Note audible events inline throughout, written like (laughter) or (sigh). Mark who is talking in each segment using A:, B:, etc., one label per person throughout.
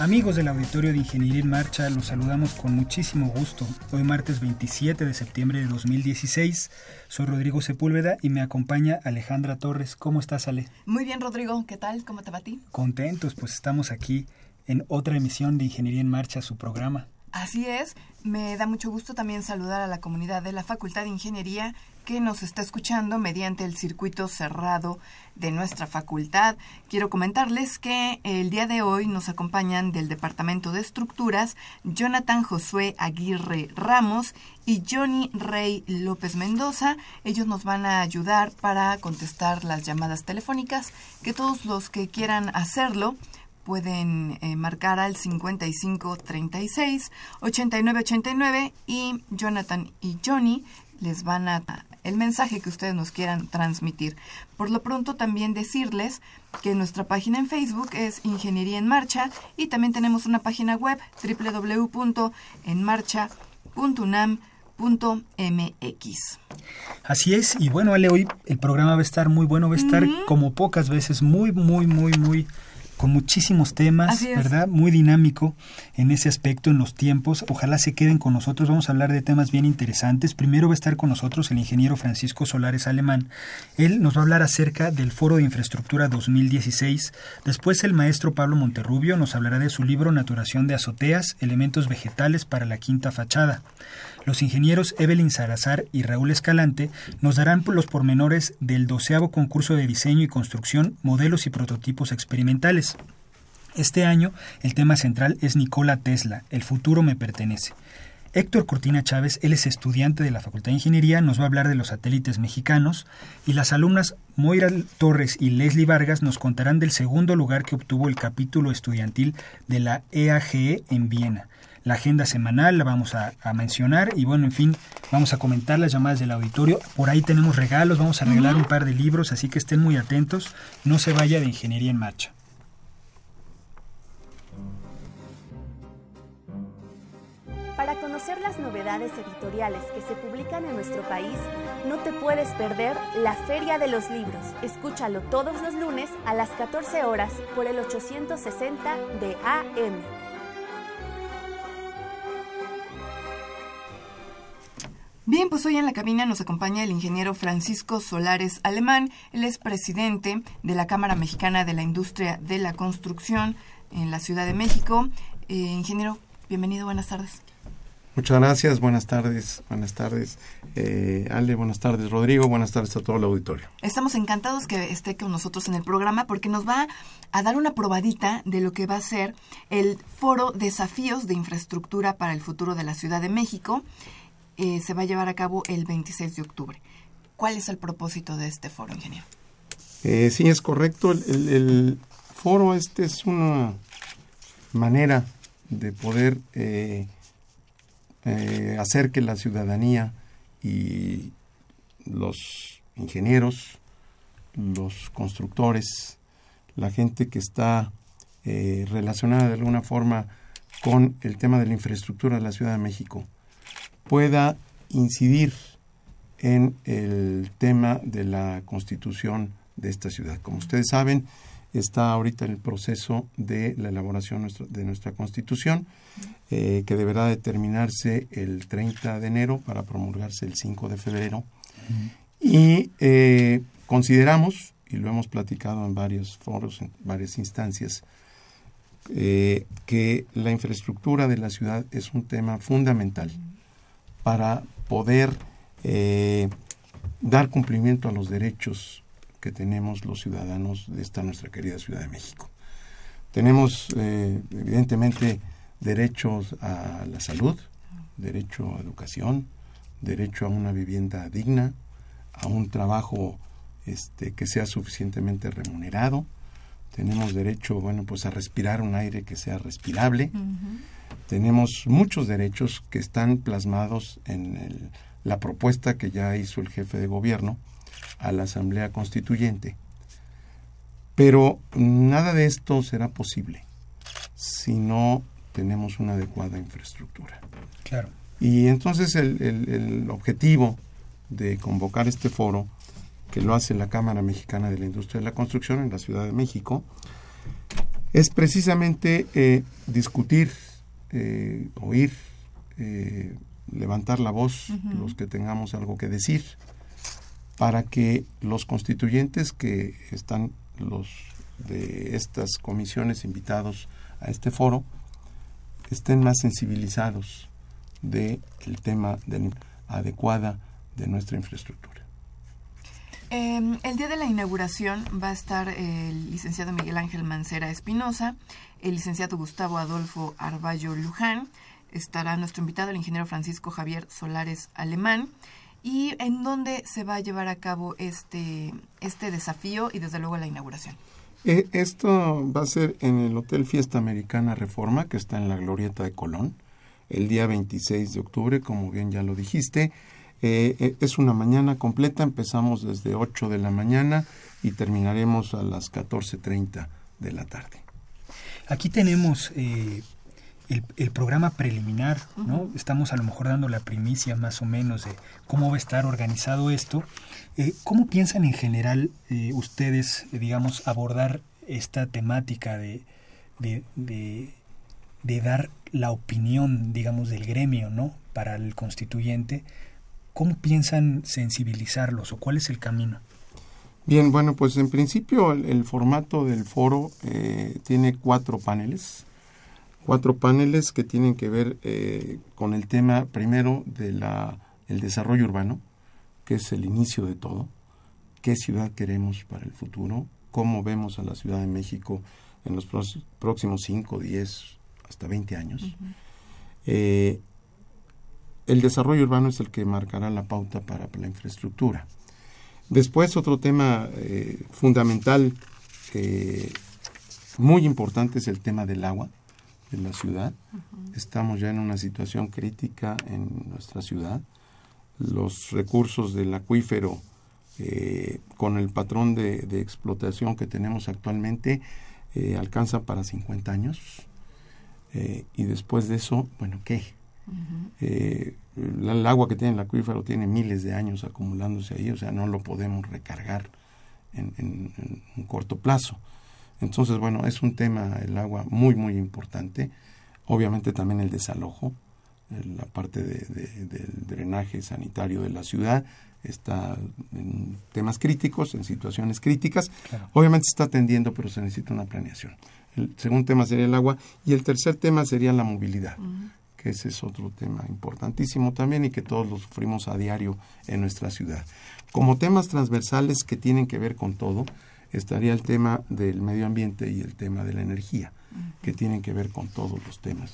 A: Amigos del Auditorio de Ingeniería en Marcha, los saludamos con muchísimo gusto. Hoy martes 27 de septiembre de 2016. Soy Rodrigo Sepúlveda y me acompaña Alejandra Torres. ¿Cómo estás, Ale?
B: Muy bien, Rodrigo. ¿Qué tal? ¿Cómo te va a ti?
A: Contentos, pues estamos aquí en otra emisión de Ingeniería en Marcha, su programa.
B: Así es, me da mucho gusto también saludar a la comunidad de la Facultad de Ingeniería que nos está escuchando mediante el circuito cerrado de nuestra facultad. Quiero comentarles que el día de hoy nos acompañan del Departamento de Estructuras Jonathan Josué Aguirre Ramos y Johnny Rey López Mendoza. Ellos nos van a ayudar para contestar las llamadas telefónicas, que todos los que quieran hacerlo pueden eh, marcar al 5536 8989 y Jonathan y Johnny les van a el mensaje que ustedes nos quieran transmitir. Por lo pronto también decirles que nuestra página en Facebook es Ingeniería en Marcha y también tenemos una página web www.enmarcha.unam.mx.
A: Así es, y bueno, Ale, hoy el programa va a estar muy bueno, va a estar como pocas veces, muy, muy, muy, muy con muchísimos temas, ¿verdad? Muy dinámico en ese aspecto, en los tiempos. Ojalá se queden con nosotros. Vamos a hablar de temas bien interesantes. Primero va a estar con nosotros el ingeniero Francisco Solares Alemán. Él nos va a hablar acerca del Foro de Infraestructura 2016. Después el maestro Pablo Monterrubio nos hablará de su libro Naturación de azoteas, elementos vegetales para la quinta fachada. Los ingenieros Evelyn Salazar y Raúl Escalante nos darán los pormenores del doceavo concurso de diseño y construcción, modelos y prototipos experimentales. Este año el tema central es Nikola Tesla, el futuro me pertenece. Héctor Cortina Chávez, él es estudiante de la Facultad de Ingeniería, nos va a hablar de los satélites mexicanos y las alumnas Moira Torres y Leslie Vargas nos contarán del segundo lugar que obtuvo el capítulo estudiantil de la EAGE en Viena la agenda semanal la vamos a, mencionar y bueno, en fin, vamos a comentar las llamadas del auditorio. Por ahí tenemos regalos, vamos a regalar un par de libros, así que estén muy atentos. No se vaya de Ingeniería en Marcha.
C: Para conocer las novedades editoriales que se publican en nuestro país, no te puedes perder la Feria de los Libros. Escúchalo todos los lunes a las 14 horas por el 860 de AM.
B: Bien, pues hoy en la cabina nos acompaña el ingeniero Francisco Solares Alemán. Él es presidente de la Cámara Mexicana de la Industria de la Construcción en la Ciudad de México. Eh, ingeniero, bienvenido, buenas tardes.
D: Muchas gracias, buenas tardes, buenas tardes eh, Ale, buenas tardes Rodrigo, buenas tardes a todo el auditorio.
B: Estamos encantados que esté con nosotros en el programa porque nos va a dar una probadita de lo que va a ser el foro Desafíos de Infraestructura para el Futuro de la Ciudad de México. Eh, se va a llevar a cabo el 26 de octubre. ¿Cuál es el propósito de este foro, ingeniero?
D: Eh, sí, es correcto. El, foro este es una manera de poder eh, hacer que la ciudadanía y los ingenieros, los constructores, la gente que está relacionada de alguna forma con el tema de la infraestructura de la Ciudad de México, pueda incidir en el tema de la constitución de esta ciudad. Como ustedes saben, está ahorita en el proceso de la elaboración de nuestra constitución, eh, que deberá determinarse el 30 de enero para promulgarse el 5 de febrero. Y eh, consideramos, y lo hemos platicado en varios foros, en varias instancias, eh, que la infraestructura de la ciudad es un tema fundamental para poder eh, dar cumplimiento a los derechos que tenemos los ciudadanos de esta nuestra querida Ciudad de México. Tenemos, eh, evidentemente, derechos a la salud, derecho a educación, derecho a una vivienda digna, a un trabajo este, que sea suficientemente remunerado. Tenemos derecho, bueno, pues a respirar un aire que sea respirable. Tenemos muchos derechos que están plasmados en la propuesta que ya hizo el jefe de gobierno a la Asamblea Constituyente. Pero nada de esto será posible si no tenemos una adecuada infraestructura.
A: Claro.
D: Y entonces el, el, objetivo de convocar este foro, que lo hace la Cámara Mexicana de la Industria de la Construcción en la Ciudad de México, es precisamente eh, discutir, eh, oír, eh, levantar la voz, los que tengamos algo que decir, para que los constituyentes que están los de estas comisiones invitados a este foro estén más sensibilizados del tema de la adecuada de nuestra infraestructura.
B: Em, el día de la inauguración va a estar el licenciado Miguel Ángel Mancera Espinosa, el licenciado Gustavo Adolfo Arballo Luján, estará nuestro invitado el ingeniero Francisco Javier Solares Alemán y en dónde se va a llevar a cabo este, este desafío y desde luego la inauguración.
D: Eh, esto va a ser en el Hotel Fiesta Americana Reforma, que está en la Glorieta de Colón, el día 26 de octubre, como bien ya lo dijiste. Eh, eh, es una mañana completa, empezamos desde 8 de la mañana y terminaremos a las 14.30 de la tarde.
A: Aquí tenemos el, el, programa preliminar, ¿no? Estamos a lo mejor dando la primicia más o menos de cómo va a estar organizado esto. Eh, ¿Cómo piensan en general eh, ustedes, digamos, abordar esta temática de, de, de, dar la opinión, digamos, del gremio, ¿no? Para el constituyente. ¿Cómo piensan sensibilizarlos o cuál es el camino?
D: Bien, bueno, pues en principio el, formato del foro eh, tiene cuatro paneles cuatro paneles que tienen que ver eh, con el tema primero de la el desarrollo urbano, que es el inicio de todo, qué ciudad queremos para el futuro, cómo vemos a la Ciudad de México en los próximos 5, 10, hasta 20 años. Eh, el desarrollo urbano es el que marcará la pauta para la infraestructura. Después, otro tema eh, fundamental, muy importante, es el tema del agua de la ciudad. Estamos ya en una situación crítica en nuestra ciudad. Los recursos del acuífero, eh, con el patrón de, explotación que tenemos actualmente, eh, alcanza para 50 años. Eh, y después de eso, bueno, ¿qué? El, agua que tiene el acuífero tiene miles de años acumulándose ahí, o sea, no lo podemos recargar en un corto plazo. Entonces, bueno, es un tema, el agua, muy, muy importante. Obviamente también el desalojo, la parte del drenaje sanitario de la ciudad está en temas críticos, en situaciones críticas. Obviamente se está atendiendo, pero se necesita una planeación. El segundo tema sería el agua y el tercer tema sería la movilidad, que ese es otro tema importantísimo también y que todos lo sufrimos a diario en nuestra ciudad. Como temas transversales que tienen que ver con todo, estaría el tema del medio ambiente y el tema de la energía, que tienen que ver con todos los temas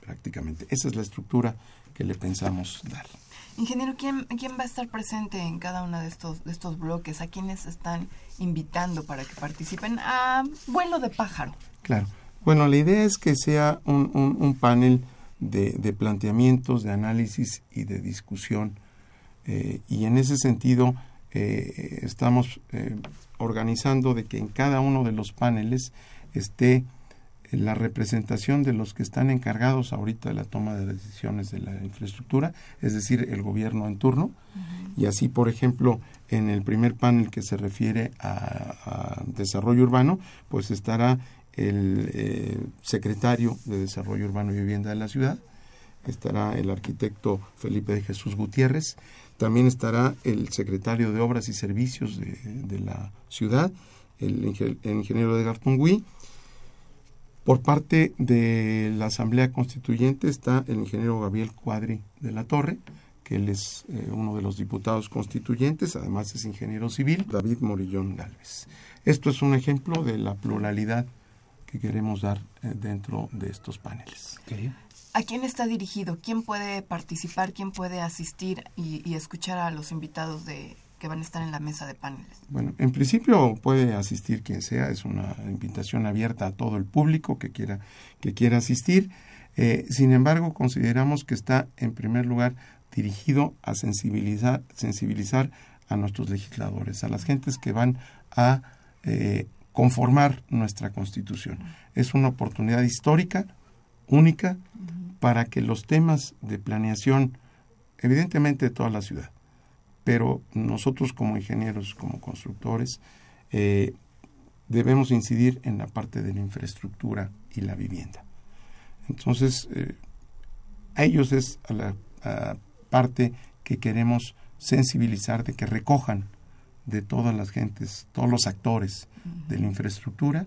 D: prácticamente. Esa es la estructura que le pensamos dar.
B: Ingeniero, ¿quién, ¿quién va a estar presente en cada uno de estos, de estos bloques? ¿A quiénes están invitando para que participen? A vuelo de pájaro.
D: Claro. Bueno, la idea es que sea un, un, panel de, de, planteamientos, de análisis y de discusión. Eh, y en ese sentido, eh, estamos eh, organizando de que en cada uno de los paneles esté la representación de los que están encargados ahorita de la toma de decisiones de la infraestructura, es decir, el gobierno en turno. Y así, por ejemplo, en el primer panel que se refiere a, desarrollo urbano, pues estará el eh, secretario de Desarrollo Urbano y Vivienda de la ciudad, estará el arquitecto Felipe de Jesús Gutiérrez, también estará el secretario de Obras y Servicios de, la ciudad, el, ingeniero de Gartungui. Por parte de la Asamblea Constituyente está el ingeniero Gabriel Cuadri de la Torre, que él es eh, uno de los diputados constituyentes, además es ingeniero civil, David Morillón Galvez. Esto es un ejemplo de la pluralidad que queremos dar eh, dentro de estos paneles.
B: ¿A quién está dirigido? ¿Quién puede participar? ¿Quién puede asistir y, escuchar a los invitados de, que van a estar en la mesa de paneles?
D: Bueno, en principio puede asistir quien sea, es una invitación abierta a todo el público que quiera, que quiera asistir. Eh, sin embargo, consideramos que está en primer lugar dirigido a sensibilizar, sensibilizar a nuestros legisladores, a las gentes que van a eh, conformar nuestra constitución. Es una oportunidad histórica, única, para que los temas de planeación, evidentemente de toda la ciudad, pero nosotros como ingenieros, como constructores, eh, debemos incidir en la parte de la infraestructura y la vivienda. Entonces, eh, a ellos es a la parte que queremos sensibilizar de que recojan de todas las gentes, todos los actores de la infraestructura,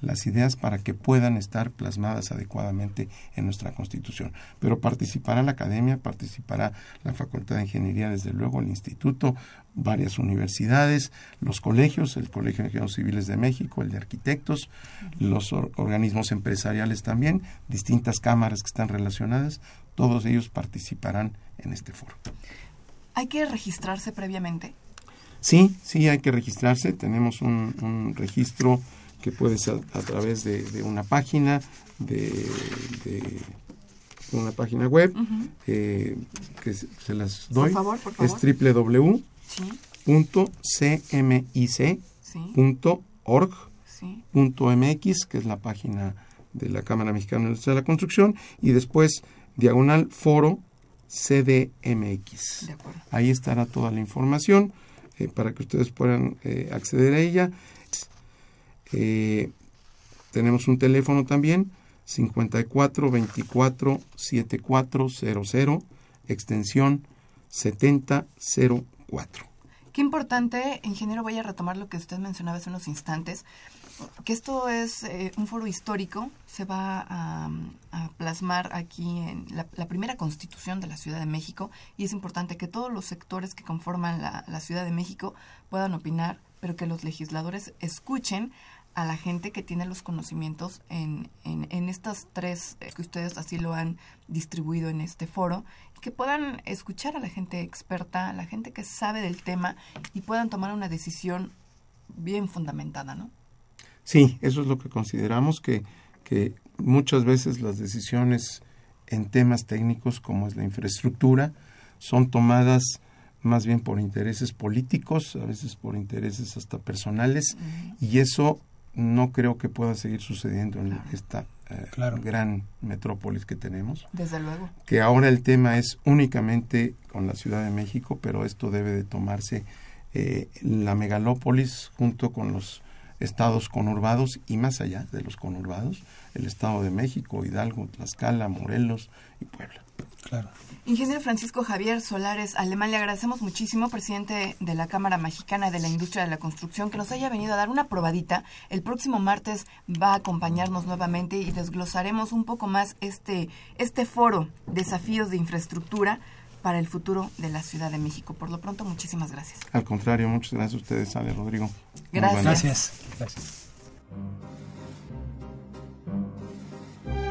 D: las ideas para que puedan estar plasmadas adecuadamente en nuestra Constitución. Pero participará la academia, participará la Facultad de Ingeniería, desde luego, el Instituto, varias universidades, los colegios, el Colegio de Ingenieros Civiles de México, el de Arquitectos, los organismos empresariales también, distintas cámaras que están relacionadas, todos ellos participarán en este foro.
B: ¿Hay que registrarse previamente?
D: Sí, sí, hay que registrarse. Tenemos un, registro que puede ser a través de, una página, de, una página web, eh, que se, las doy.
B: Por favor, por
D: favor. Es www.cmic.org.mx, que es la página de la Cámara Mexicana de la Construcción, y después diagonal foro CDMX. Ahí estará toda la información. Eh, para que ustedes puedan eh, acceder a ella. Eh, tenemos un teléfono también, 54 24 7400, extensión 7004.
B: Qué importante, ingeniero, voy a retomar lo que usted mencionaba hace unos instantes, que esto es eh, un foro histórico, se va a, plasmar aquí en la, primera constitución de la Ciudad de México y es importante que todos los sectores que conforman la, Ciudad de México puedan opinar, pero que los legisladores escuchen a la gente que tiene los conocimientos en, en, estas tres, eh, que ustedes así lo han distribuido en este foro, que puedan escuchar a la gente experta, a la gente que sabe del tema y puedan tomar una decisión bien fundamentada, ¿no?
D: Sí, eso es lo que consideramos, que, que muchas veces las decisiones en temas técnicos como es la infraestructura son tomadas más bien por intereses políticos, a veces por intereses hasta personales, y eso no creo que pueda seguir sucediendo en esta eh, gran metrópolis que tenemos.
B: Desde luego.
D: Que ahora el tema es únicamente con la Ciudad de México, pero esto debe de tomarse eh, la megalópolis junto con los estados conurbados y más allá de los conurbados, el Estado de México, Hidalgo, Tlaxcala, Morelos y Puebla.
B: Claro. Ingeniero Francisco Javier Solares Alemán, le agradecemos muchísimo, presidente de la Cámara Mexicana de la Industria de la Construcción, que nos haya venido a dar una probadita. El próximo martes va a acompañarnos nuevamente y desglosaremos un poco más este, este foro, desafíos de infraestructura para el futuro de la Ciudad de México. Por lo pronto, muchísimas gracias.
D: Al contrario, muchas gracias a ustedes, Ale Rodrigo.
B: Gracias.
A: Gracias.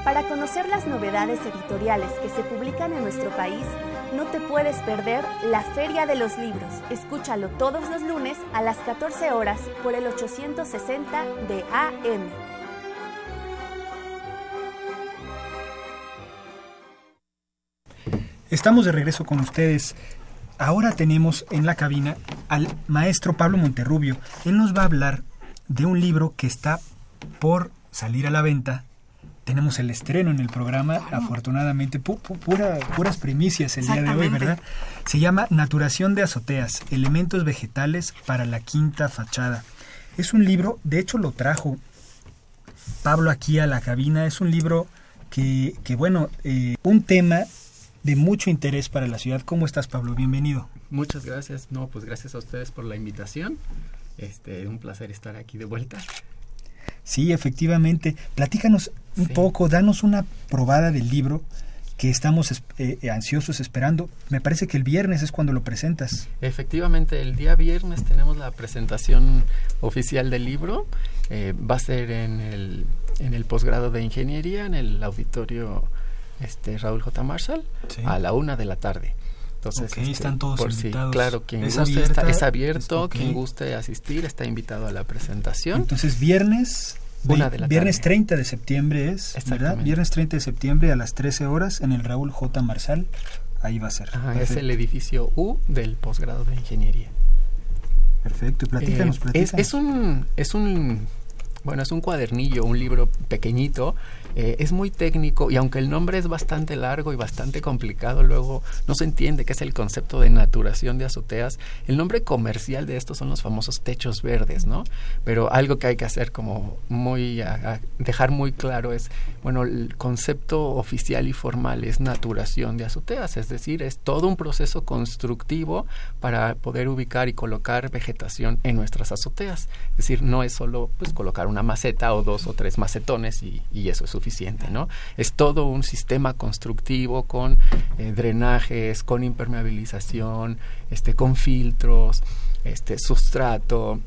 C: Para conocer las novedades editoriales que se publican en nuestro país, no te puedes perder la Feria de los Libros. Escúchalo todos los lunes a las 14 horas por el 860 de AM.
A: Estamos de regreso con ustedes. Ahora tenemos en la cabina al maestro Pablo Monterrubio. Él nos va a hablar de un libro que está por salir a la venta. Tenemos el estreno en el programa, afortunadamente, puras primicias el día de hoy, ¿verdad? Se llama Naturación de azoteas, elementos vegetales para la quinta fachada. Es un libro, de hecho lo trajo Pablo aquí a la cabina, es un libro que, que bueno, eh, un tema de mucho interés para la ciudad. ¿Cómo estás, Pablo? Bienvenido.
E: Muchas gracias. No, pues gracias a ustedes por la invitación. Este, un placer estar aquí de vuelta.
A: Sí, efectivamente. Platícanos un poco, danos una probada del libro que estamos eh, eh, ansiosos esperando. Me parece que el viernes es cuando lo presentas.
E: Efectivamente, el día viernes tenemos la presentación oficial del libro. Eh, va a ser en el, en el posgrado de ingeniería, en el auditorio este, Raúl J. Marshall, a la una de la tarde.
A: Entonces, este, están todos invitados.
E: claro, quien ¿Es, guste, está, es abierto, quien guste asistir está invitado a la presentación.
A: Entonces, viernes viernes 30 de septiembre es, ¿verdad? Viernes 30 de septiembre a las 13 horas en el Raúl J. Marsal. Ahí va a ser.
E: es el edificio U del posgrado de ingeniería.
A: Perfecto, platícanos, eh, platícanos.
E: Es, es, un, es un, bueno, es un cuadernillo, un libro pequeñito eh, es muy técnico y aunque el nombre es bastante largo y bastante complicado, luego no se entiende qué es el concepto de naturación de azoteas. El nombre comercial de estos son los famosos techos verdes, ¿no? Pero algo que hay que hacer como muy, dejar muy claro es, bueno, el concepto oficial y formal es naturación de azoteas, es decir, es todo un proceso constructivo para poder ubicar y colocar vegetación en nuestras azoteas. Es decir, no es solo pues colocar una maceta o dos o tres macetones y, y eso es suficiente, ¿no? Es todo un sistema constructivo con eh, drenajes, con impermeabilización, este, con filtros, este, sustrato,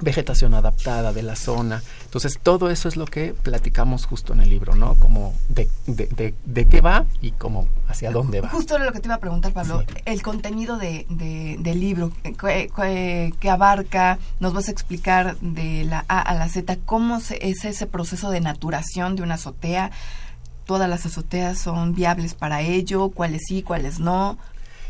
E: vegetación adaptada de la zona. Entonces, todo eso es lo que platicamos justo en el libro, ¿no? Como de, de, de, qué va y cómo hacia dónde va.
B: Justo lo que te iba a preguntar, Pablo, el contenido de, del libro, ¿qué, abarca? ¿Nos vas a explicar de la A a la Z cómo es ese proceso de naturación de una azotea? ¿Todas las azoteas son viables para ello? ¿Cuáles sí, cuáles no?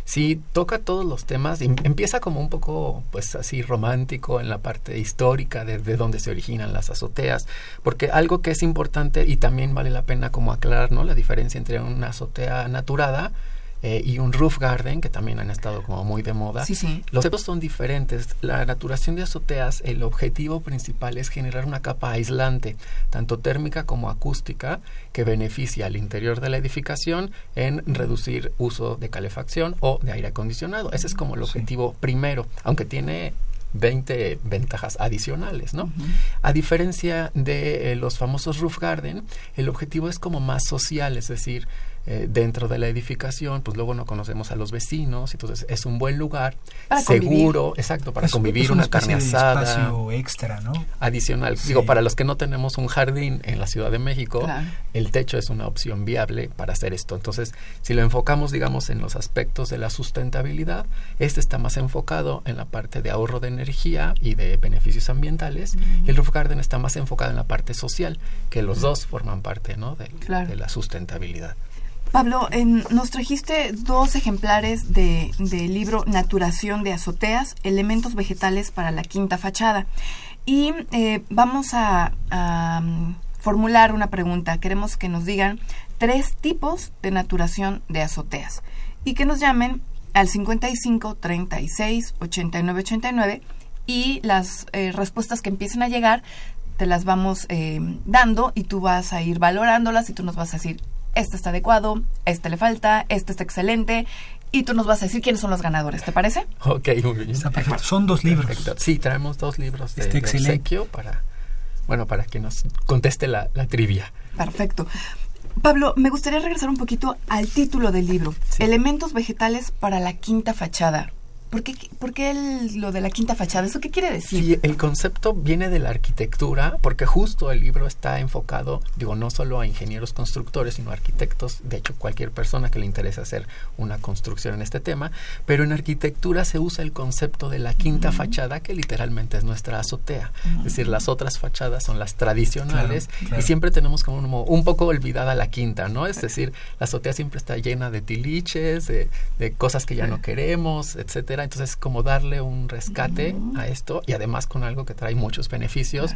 E: Sí, toca todos los temas. empieza como un poco, pues así romántico en la parte histórica de, de dónde se originan las azoteas, porque algo que es importante y también vale la pena como aclarar, ¿no? La diferencia entre una azotea naturada eh, y un roof garden, que también han estado como muy de moda.
B: Sí, sí.
E: Los conceptos son diferentes. La naturación de azoteas, el objetivo principal es generar una capa aislante, tanto térmica como acústica, que beneficia al interior de la edificación en reducir uso de calefacción o de aire acondicionado. Ese es como el objetivo primero, aunque tiene 20 ventajas adicionales, ¿no? A diferencia de eh, los famosos roof garden, el objetivo es como más social, es decir, eh, dentro de la edificación, pues luego no conocemos a los vecinos, entonces es un buen lugar, seguro, exacto, para convivir, una, carne asada.
A: espacio extra, ¿no?
E: Adicional. Digo, para los que no tenemos un jardín en la Ciudad de México, el techo es una opción viable para hacer esto. Entonces, si lo enfocamos, digamos, en los aspectos de la sustentabilidad, este está más enfocado en la parte de ahorro de energía y de beneficios ambientales, y el roof garden está más enfocado en la parte social, que los dos forman parte, ¿no? de la sustentabilidad.
B: Pablo, nos trajiste dos ejemplares del libro Naturación de azoteas, elementos vegetales para la quinta fachada. Y eh, vamos a, mm, formular una pregunta. Queremos que nos digan tres tipos de naturación de azoteas y que nos llamen al 55 36 89 89 y las eh, respuestas que empiecen a llegar te las vamos eh, dando y tú vas a ir valorándolas y tú nos vas a decir este está adecuado, este le falta, este está excelente. Y tú nos vas a decir quiénes son los ganadores, ¿te parece?
E: Ok, muy bien.
A: Está perfecto. Son dos libros.
E: Sí, traemos dos libros de, excelente. para, bueno, para que nos conteste la, trivia.
B: Perfecto. Pablo, me gustaría regresar un poquito al título del libro, Elementos vegetales para la quinta fachada. ¿Por qué, por lo de la quinta fachada? ¿Eso qué quiere decir?
E: Sí, el concepto viene de la arquitectura, porque justo el libro está enfocado, digo, no solo a ingenieros constructores, sino a arquitectos, de hecho cualquier persona que le interese hacer una construcción en este tema, pero en arquitectura se usa el concepto de la quinta fachada, que literalmente es nuestra azotea. Es decir, las otras fachadas son las tradicionales y siempre tenemos como un, poco olvidada la quinta, ¿no? Es decir, la azotea siempre está llena de tiliches, de, de cosas que ya no queremos, etcétera entonces, como darle un rescate a esto y además con algo que trae muchos beneficios.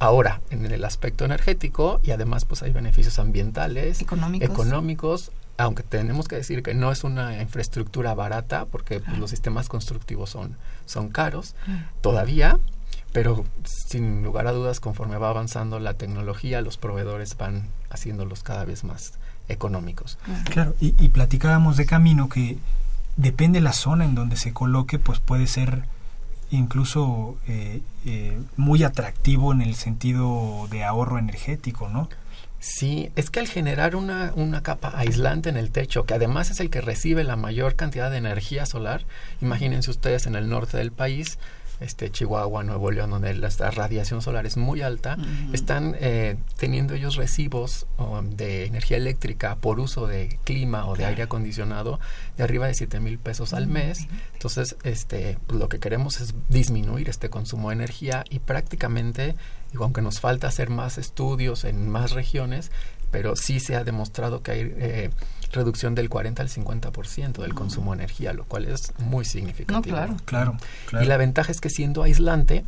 E: Ahora, en el aspecto energético y además pues hay beneficios ambientales, económicos, aunque tenemos que decir que no es una infraestructura barata porque pues, los sistemas constructivos son, son caros todavía, pero sin lugar a dudas conforme va avanzando la tecnología, los proveedores van haciéndolos cada vez más económicos.
A: Claro, y, y platicábamos de camino que depende la zona en donde se coloque, pues puede ser incluso eh, eh, muy atractivo en el sentido de ahorro energético, ¿no?
E: Sí, es que al generar una, una capa aislante en el techo, que además es el que recibe la mayor cantidad de energía solar, imagínense ustedes en el norte del país, este Chihuahua, Nuevo León, donde la, radiación solar es muy alta, están eh, teniendo ellos recibos de energía eléctrica por uso de clima o de aire acondicionado de arriba de 7 mil pesos al mes. Entonces, este, pues, lo que queremos es disminuir este consumo de energía y prácticamente, digo, aunque nos falta hacer más estudios en más regiones, pero sí se ha demostrado que hay eh, reducción del 40 al 50% del consumo de energía, lo cual es muy significativo.
A: claro, claro,
E: Y la ventaja es que siendo aislante,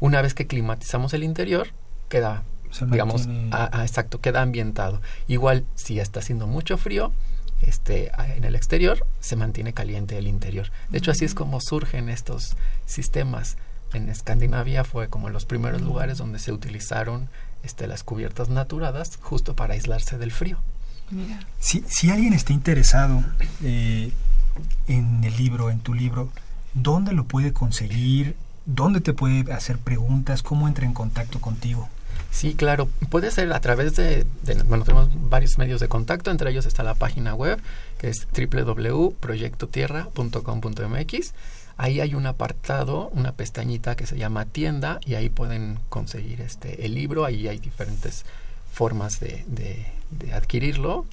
E: una vez que climatizamos el interior, queda, digamos, exacto, queda ambientado. Igual, si está haciendo mucho frío, este, en el exterior, se mantiene caliente el interior. De hecho, así es como surgen estos sistemas. En Escandinavia fue como los primeros lugares donde se utilizaron este, las cubiertas naturadas justo para aislarse del frío.
A: Si, si alguien está interesado eh, en el libro, en tu libro, ¿dónde lo puede conseguir? ¿Dónde te puede hacer preguntas? ¿Cómo entra en contacto contigo?
E: Sí, claro. Puede ser a través de, bueno, tenemos varios medios de contacto, entre ellos está la página web, que es www.proyectotierra.com.mx. Ahí hay un apartado, una pestañita que se llama tienda y ahí pueden conseguir este el libro. Ahí hay diferentes formas de, de adquirirlo.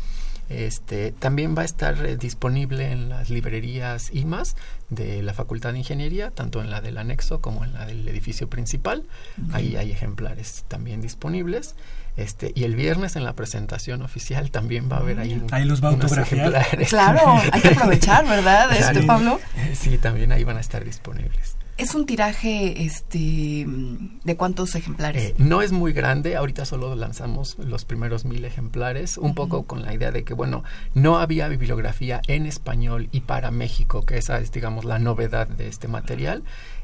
E: Este, también va a estar eh, disponible en las librerías IMAS de la Facultad de Ingeniería, tanto en la del anexo como en la del edificio principal. Ahí hay ejemplares también disponibles. Este, y el viernes en la presentación oficial también va a haber ahí,
A: ahí los va a
B: ejemplares. Claro, hay que aprovechar, ¿verdad, (laughs) este, Pablo?
E: Sí, también ahí van a estar disponibles.
B: ¿Es un tiraje este de cuántos ejemplares?
E: Eh, no es muy grande, ahorita solo lanzamos los primeros mil ejemplares, un poco con la idea de que, bueno, no había bibliografía en español y para México, que esa es, digamos, la novedad de este material.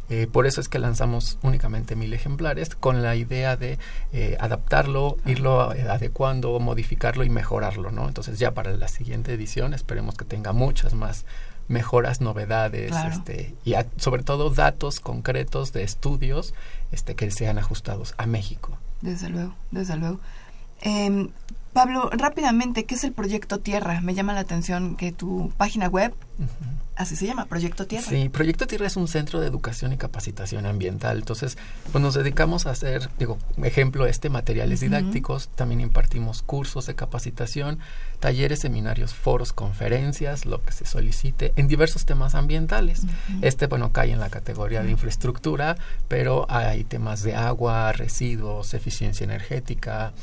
E: Eh, por eso es que lanzamos únicamente mil ejemplares, con la idea de eh, adaptarlo, irlo adecuando, modificarlo y mejorarlo, ¿no? Entonces ya para la siguiente edición esperemos que tenga muchas más mejoras, novedades, este, y sobre todo datos concretos de estudios este, que sean ajustados a México.
B: Desde luego, desde luego. Em, Pablo, rápidamente, ¿qué es el Proyecto Tierra? Me llama la atención que tu página web, así se llama, Proyecto Tierra.
E: Sí, Proyecto Tierra es un centro de educación y capacitación ambiental. Entonces, pues nos dedicamos a hacer, digo, ejemplo, este, materiales didácticos. También impartimos cursos de capacitación, talleres, seminarios, foros, conferencias, lo que se solicite, en diversos temas ambientales. Este, bueno, cae en la categoría de infraestructura, pero hay temas de agua, residuos, eficiencia energética,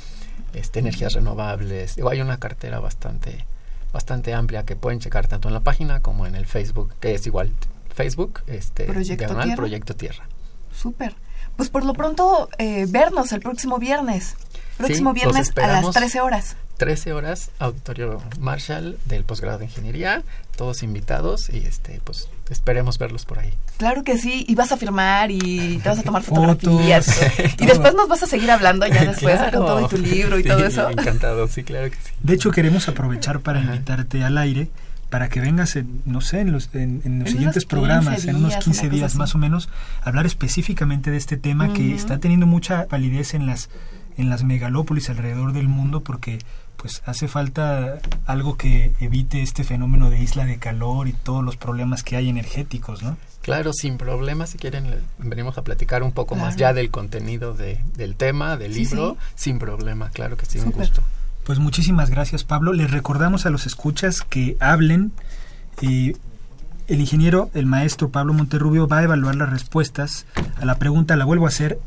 E: este, energías renovables. hay una cartera bastante, bastante amplia que pueden checar tanto en la página como en el Facebook, que es igual Facebook, este,
B: Proyecto Tierra.
E: Proyecto Tierra.
B: Súper. Pues por lo pronto, eh, vernos el próximo viernes. Próximo viernes a las 13 horas.
E: 13 horas, Auditorio Marshall del posgrado de Ingeniería, todos invitados y este pues esperemos verlos por ahí.
B: Claro que sí, y vas a firmar y te vas a tomar (laughs) fotografías. y después nos vas a seguir hablando ya (laughs) después con todo tu libro y todo eso.
E: Encantado, sí, claro que sí.
A: De hecho, queremos aprovechar para invitarte al aire para que vengas, en, no sé, en los, en, los siguientes programas, en unos 15 días más o menos, hablar específicamente de este tema que está teniendo mucha validez en las en las megalópolis alrededor del mundo porque pues hace falta algo que evite este fenómeno de isla de calor y todos los problemas que hay energéticos, ¿no?
E: Claro, sin problema, si quieren venimos a platicar un poco más ya del contenido de, del tema, del libro, sin problema, claro que sí, un gusto.
A: Pues muchísimas gracias Pablo, les recordamos a los escuchas que hablen. Y el ingeniero, el maestro Pablo Monterrubio va a evaluar las respuestas a la pregunta, la vuelvo a hacer,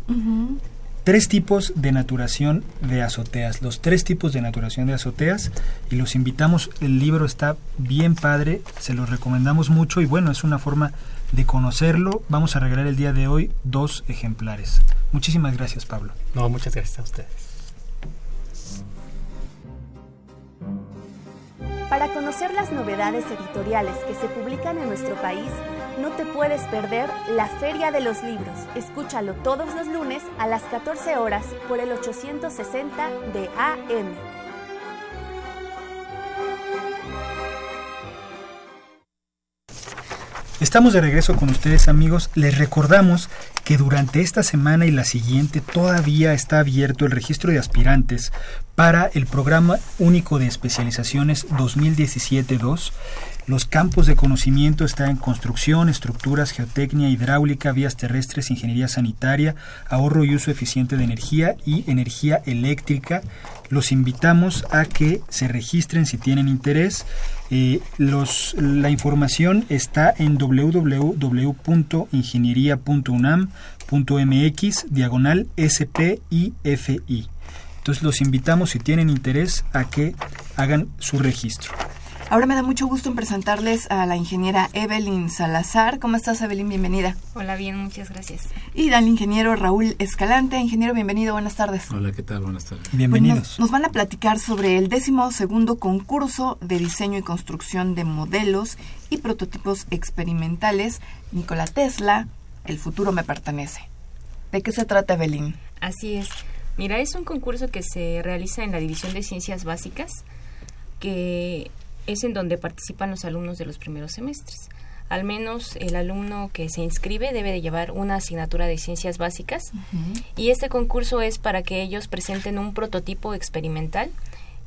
A: tres tipos de naturación de azoteas, los tres tipos de naturación de azoteas y los invitamos, el libro está bien padre, se los recomendamos mucho y bueno, es una forma de conocerlo. Vamos a regalar el día de hoy dos ejemplares. Muchísimas gracias Pablo.
E: No, muchas gracias a ustedes.
C: Para conocer las novedades editoriales que se publican en nuestro país, no te puedes perder la Feria de los Libros. Escúchalo todos los lunes a las 14 horas por el 860 de AM.
A: Estamos de regreso con ustedes amigos. Les recordamos que durante esta semana y la siguiente todavía está abierto el registro de aspirantes para el programa único de especializaciones 2017-2 los campos de conocimiento están en construcción, estructuras, geotecnia, hidráulica, vías terrestres, ingeniería sanitaria, ahorro y uso eficiente de energía y energía eléctrica. Los invitamos a que se registren si tienen interés. Eh, los, la información está en www.ingeniería.unam.mx diagonal SPIFI. Entonces los invitamos si tienen interés a que hagan su registro.
B: Ahora me da mucho gusto en presentarles a la ingeniera Evelyn Salazar. ¿Cómo estás, Evelyn? Bienvenida.
F: Hola, bien, muchas gracias.
B: Y al ingeniero Raúl Escalante. Ingeniero, bienvenido, buenas tardes.
G: Hola, ¿qué tal? Buenas tardes.
A: Bienvenidos.
B: nos, van a platicar sobre el décimo segundo concurso de diseño y construcción de modelos y prototipos experimentales Nikola Tesla, El futuro me pertenece. ¿De qué se trata, Evelyn?
F: Así es. Mira, es un concurso que se realiza en la División de Ciencias Básicas que es en donde participan los alumnos de los primeros semestres. Al menos el alumno que se inscribe debe de llevar una asignatura de ciencias básicas y este concurso es para que ellos presenten un prototipo experimental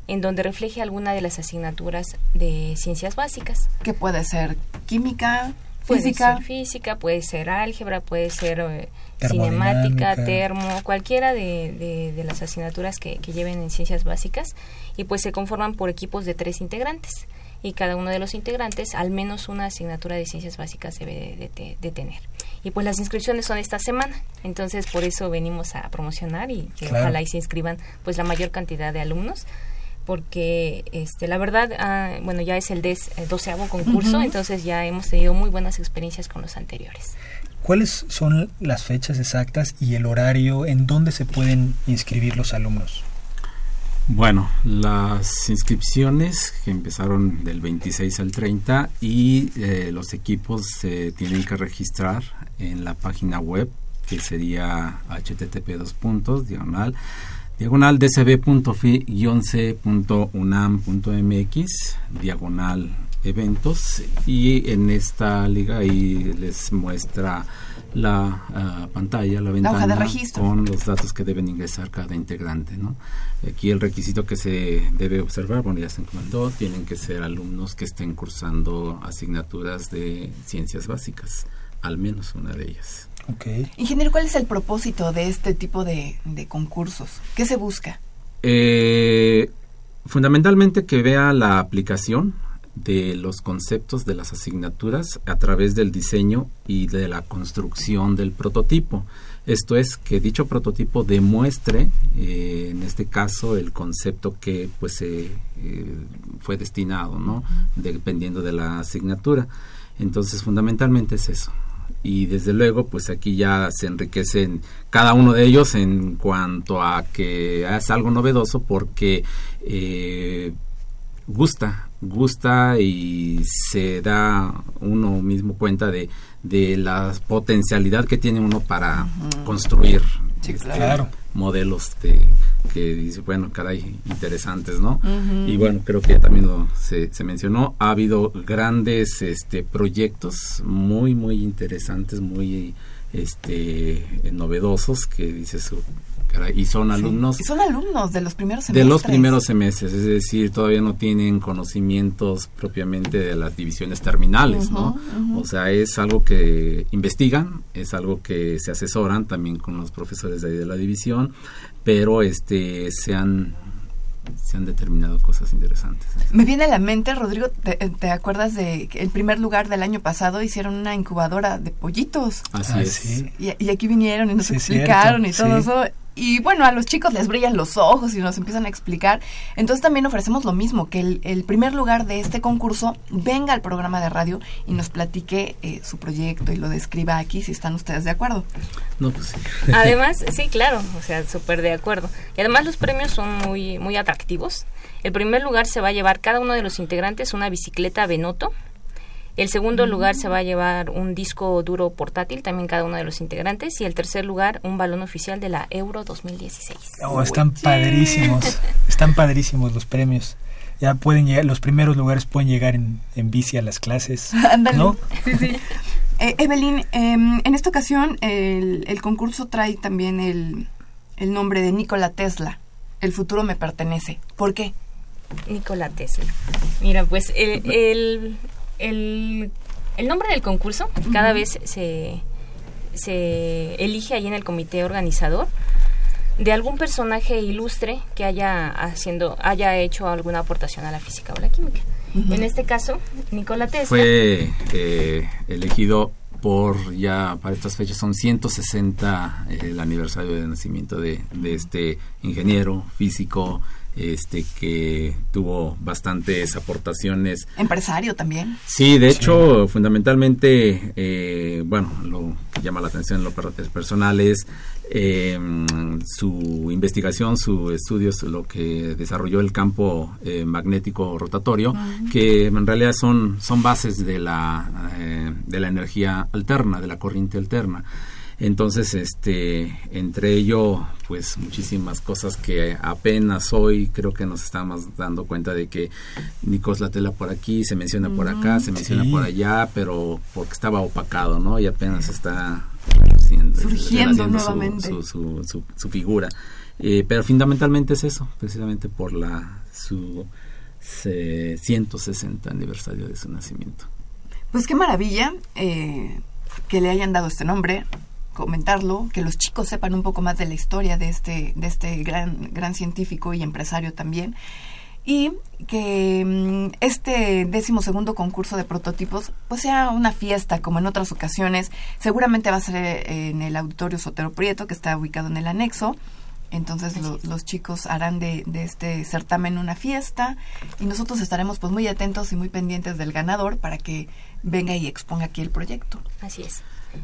F: en donde refleje alguna de las asignaturas de ciencias básicas.
B: Que puede ser química,
F: física. Puede ser física, puede ser álgebra, puede ser eh, cinemática, termo, cualquiera de, de, las asignaturas que, que, lleven en ciencias básicas. Y pues se conforman por equipos de tres integrantes. Y cada uno de los integrantes al menos una asignatura de ciencias básicas debe de, tener. Y pues las inscripciones son esta semana, entonces por eso venimos a promocionar y que ojalá y se inscriban pues la mayor cantidad de alumnos porque este la verdad ah, bueno ya es el, doceavo concurso entonces ya hemos tenido muy buenas experiencias con los anteriores
A: ¿Cuáles son las fechas exactas y el horario en donde se pueden inscribir los alumnos?
G: Bueno, las inscripciones que empezaron del 26 al 30 y eh, los equipos se tienen que registrar en la página web que sería http dos puntos diagonal diagonal dcb.fi-c.unam.mx diagonal eventos y en esta liga ahí les muestra la ah, pantalla, la ventana con los datos que deben ingresar cada integrante. ¿no? Aquí el requisito que se debe observar, bueno ya se comentó, tienen que ser alumnos que estén cursando asignaturas de ciencias básicas, al menos una de ellas.
B: Okay. Ingeniero, ¿cuál es el propósito de este tipo de, de concursos? ¿Qué se busca?
G: Eh, fundamentalmente que vea la aplicación de los conceptos de las asignaturas a través del diseño y de la construcción del prototipo. Esto es que dicho prototipo demuestre, eh, en este caso, el concepto que pues eh, fue destinado, ¿no? Dependiendo de la asignatura. Entonces, fundamentalmente es eso. Y desde luego, pues aquí ya se enriquecen cada uno de ellos en cuanto a que es algo novedoso porque eh, gusta, gusta y se da uno mismo cuenta de, de la potencialidad que tiene uno para construir este, modelos de, que dice, bueno, caray, interesantes, ¿no? Y bueno, creo que ya también lo, se, se, mencionó, ha habido grandes este, proyectos muy, muy interesantes, muy este, novedosos que dices, y son alumnos.
B: Y son alumnos de los primeros semestres.
G: De los primeros semestres, es decir, todavía no tienen conocimientos propiamente de las divisiones terminales, ¿no? O sea, es algo que investigan, es algo que se asesoran también con los profesores de ahí de la división, pero este se han se han determinado cosas interesantes.
B: Me viene a la mente, Rodrigo, ¿te, acuerdas de que el primer lugar del año pasado hicieron una incubadora de pollitos?
G: Así ah, es.
B: Y, aquí vinieron y nos explicaron y todo eso y bueno, a los chicos les brillan los ojos y nos empiezan a explicar. Entonces también ofrecemos lo mismo, que el, primer lugar de este concurso venga al programa de radio y nos platique eh, su proyecto y lo describa aquí, si están ustedes de acuerdo.
G: No, pues sí. (laughs)
F: Además, sí, claro, o sea, súper de acuerdo. Y además los premios son muy, muy atractivos. El primer lugar se va a llevar cada uno de los integrantes una bicicleta Benoto el segundo lugar se va a llevar un disco duro portátil, también cada uno de los integrantes. Y el tercer lugar, un balón oficial de la Euro 2016.
A: están padrísimos, (laughs) están padrísimos los premios. ya pueden llegar, los primeros lugares pueden llegar en, en bici a las clases. (laughs) ¿no?
B: Sí, sí. Eh, Evelyn, em, en esta ocasión el, el concurso trae también el, el, nombre de Nikola Tesla. El futuro me pertenece. ¿Por qué?
F: Nikola Tesla. Mira, pues el, el, el, el nombre del concurso cada vez se, se elige ahí en el comité organizador de algún personaje ilustre que haya haciendo haya hecho alguna aportación a la física o la química. En este caso, Nikola Tesla.
G: Fue eh, elegido por ya para estas fechas son 160 eh, el aniversario de nacimiento de, de este ingeniero físico este que tuvo bastantes aportaciones.
B: Empresario también.
G: Sí, de hecho, fundamentalmente, eh, bueno, lo que llama la atención en los personales, eh, su investigación, su estudio, lo que desarrolló el campo eh, magnético rotatorio, que en realidad son, son bases de la, de la energía alterna, de la corriente alterna. Entonces, este, entre ello, pues muchísimas cosas que apenas hoy creo que nos estamos dando cuenta de que Nicos la tela por aquí, se menciona por acá, se menciona por allá, pero porque estaba opacado, ¿no? Y apenas está
B: surgiendo nuevamente
G: su, su, su, figura. Eh, pero fundamentalmente es eso, precisamente por la su 160 aniversario de su nacimiento.
B: Pues qué maravilla eh, que le hayan dado este nombre comentarlo, que los chicos sepan un poco más de la historia de este, de este gran, gran científico y empresario también. Y que mm, este décimo segundo concurso de prototipos pues sea una fiesta como en otras ocasiones. Seguramente va a ser en el auditorio Sotero Prieto, que está ubicado en el anexo. Entonces los chicos harán de, de, este certamen una fiesta y nosotros estaremos pues muy atentos y muy pendientes del ganador para que venga y exponga aquí el proyecto.
F: Así es.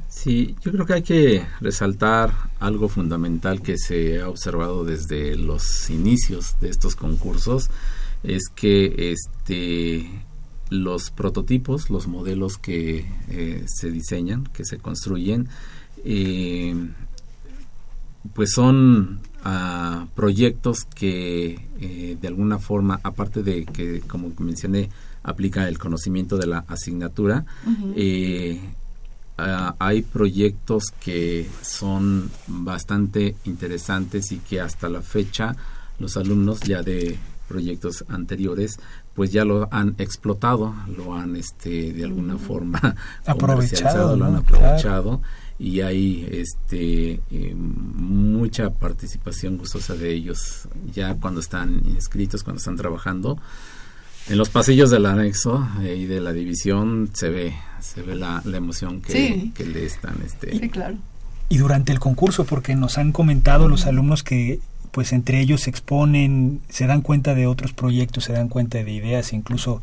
G: Sí, yo creo que hay que resaltar algo fundamental que se ha observado desde los inicios de estos concursos, es que este los prototipos, los modelos que eh, se diseñan, que se construyen, eh, pues son ah, proyectos que eh, de alguna forma, aparte de que, como mencioné, aplica el conocimiento de la asignatura, Ah, hay proyectos que son bastante interesantes y que hasta la fecha los alumnos ya de proyectos anteriores pues ya lo han explotado, lo han este de alguna forma (laughs)
A: aprovechado,
G: lo han aprovechado y hay este eh, mucha participación gustosa de ellos ya cuando están inscritos, cuando están trabajando en los pasillos del anexo eh, y de la división se ve se ve la, emoción que, le están este
B: sí, claro.
A: y durante el concurso porque nos han comentado los alumnos que pues entre ellos se exponen se dan cuenta de otros proyectos se dan cuenta de ideas incluso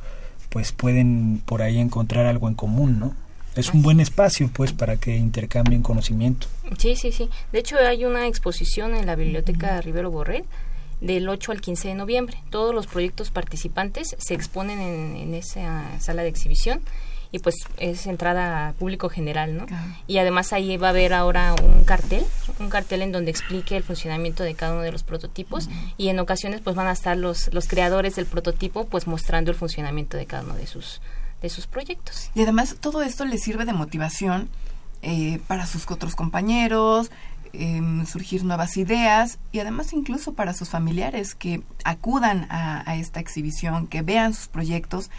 A: pues pueden por ahí encontrar algo en común no es un buen espacio pues para que intercambien conocimiento.
F: Sí sí sí. De hecho hay una exposición en la biblioteca Rivero Borrell del 8 al 15 de noviembre. Todos los proyectos participantes se exponen en, esa sala de exhibición y pues es entrada a público general, ¿no? Y además ahí va a haber ahora un cartel, un cartel en donde explique el funcionamiento de cada uno de los prototipos y en ocasiones pues van a estar los, los creadores del prototipo pues mostrando el funcionamiento de cada uno de sus, de sus proyectos.
B: Y además todo esto les sirve de motivación eh, para sus otros compañeros, Em, surgir nuevas ideas y además incluso para sus familiares que acudan a, esta exhibición, que vean sus proyectos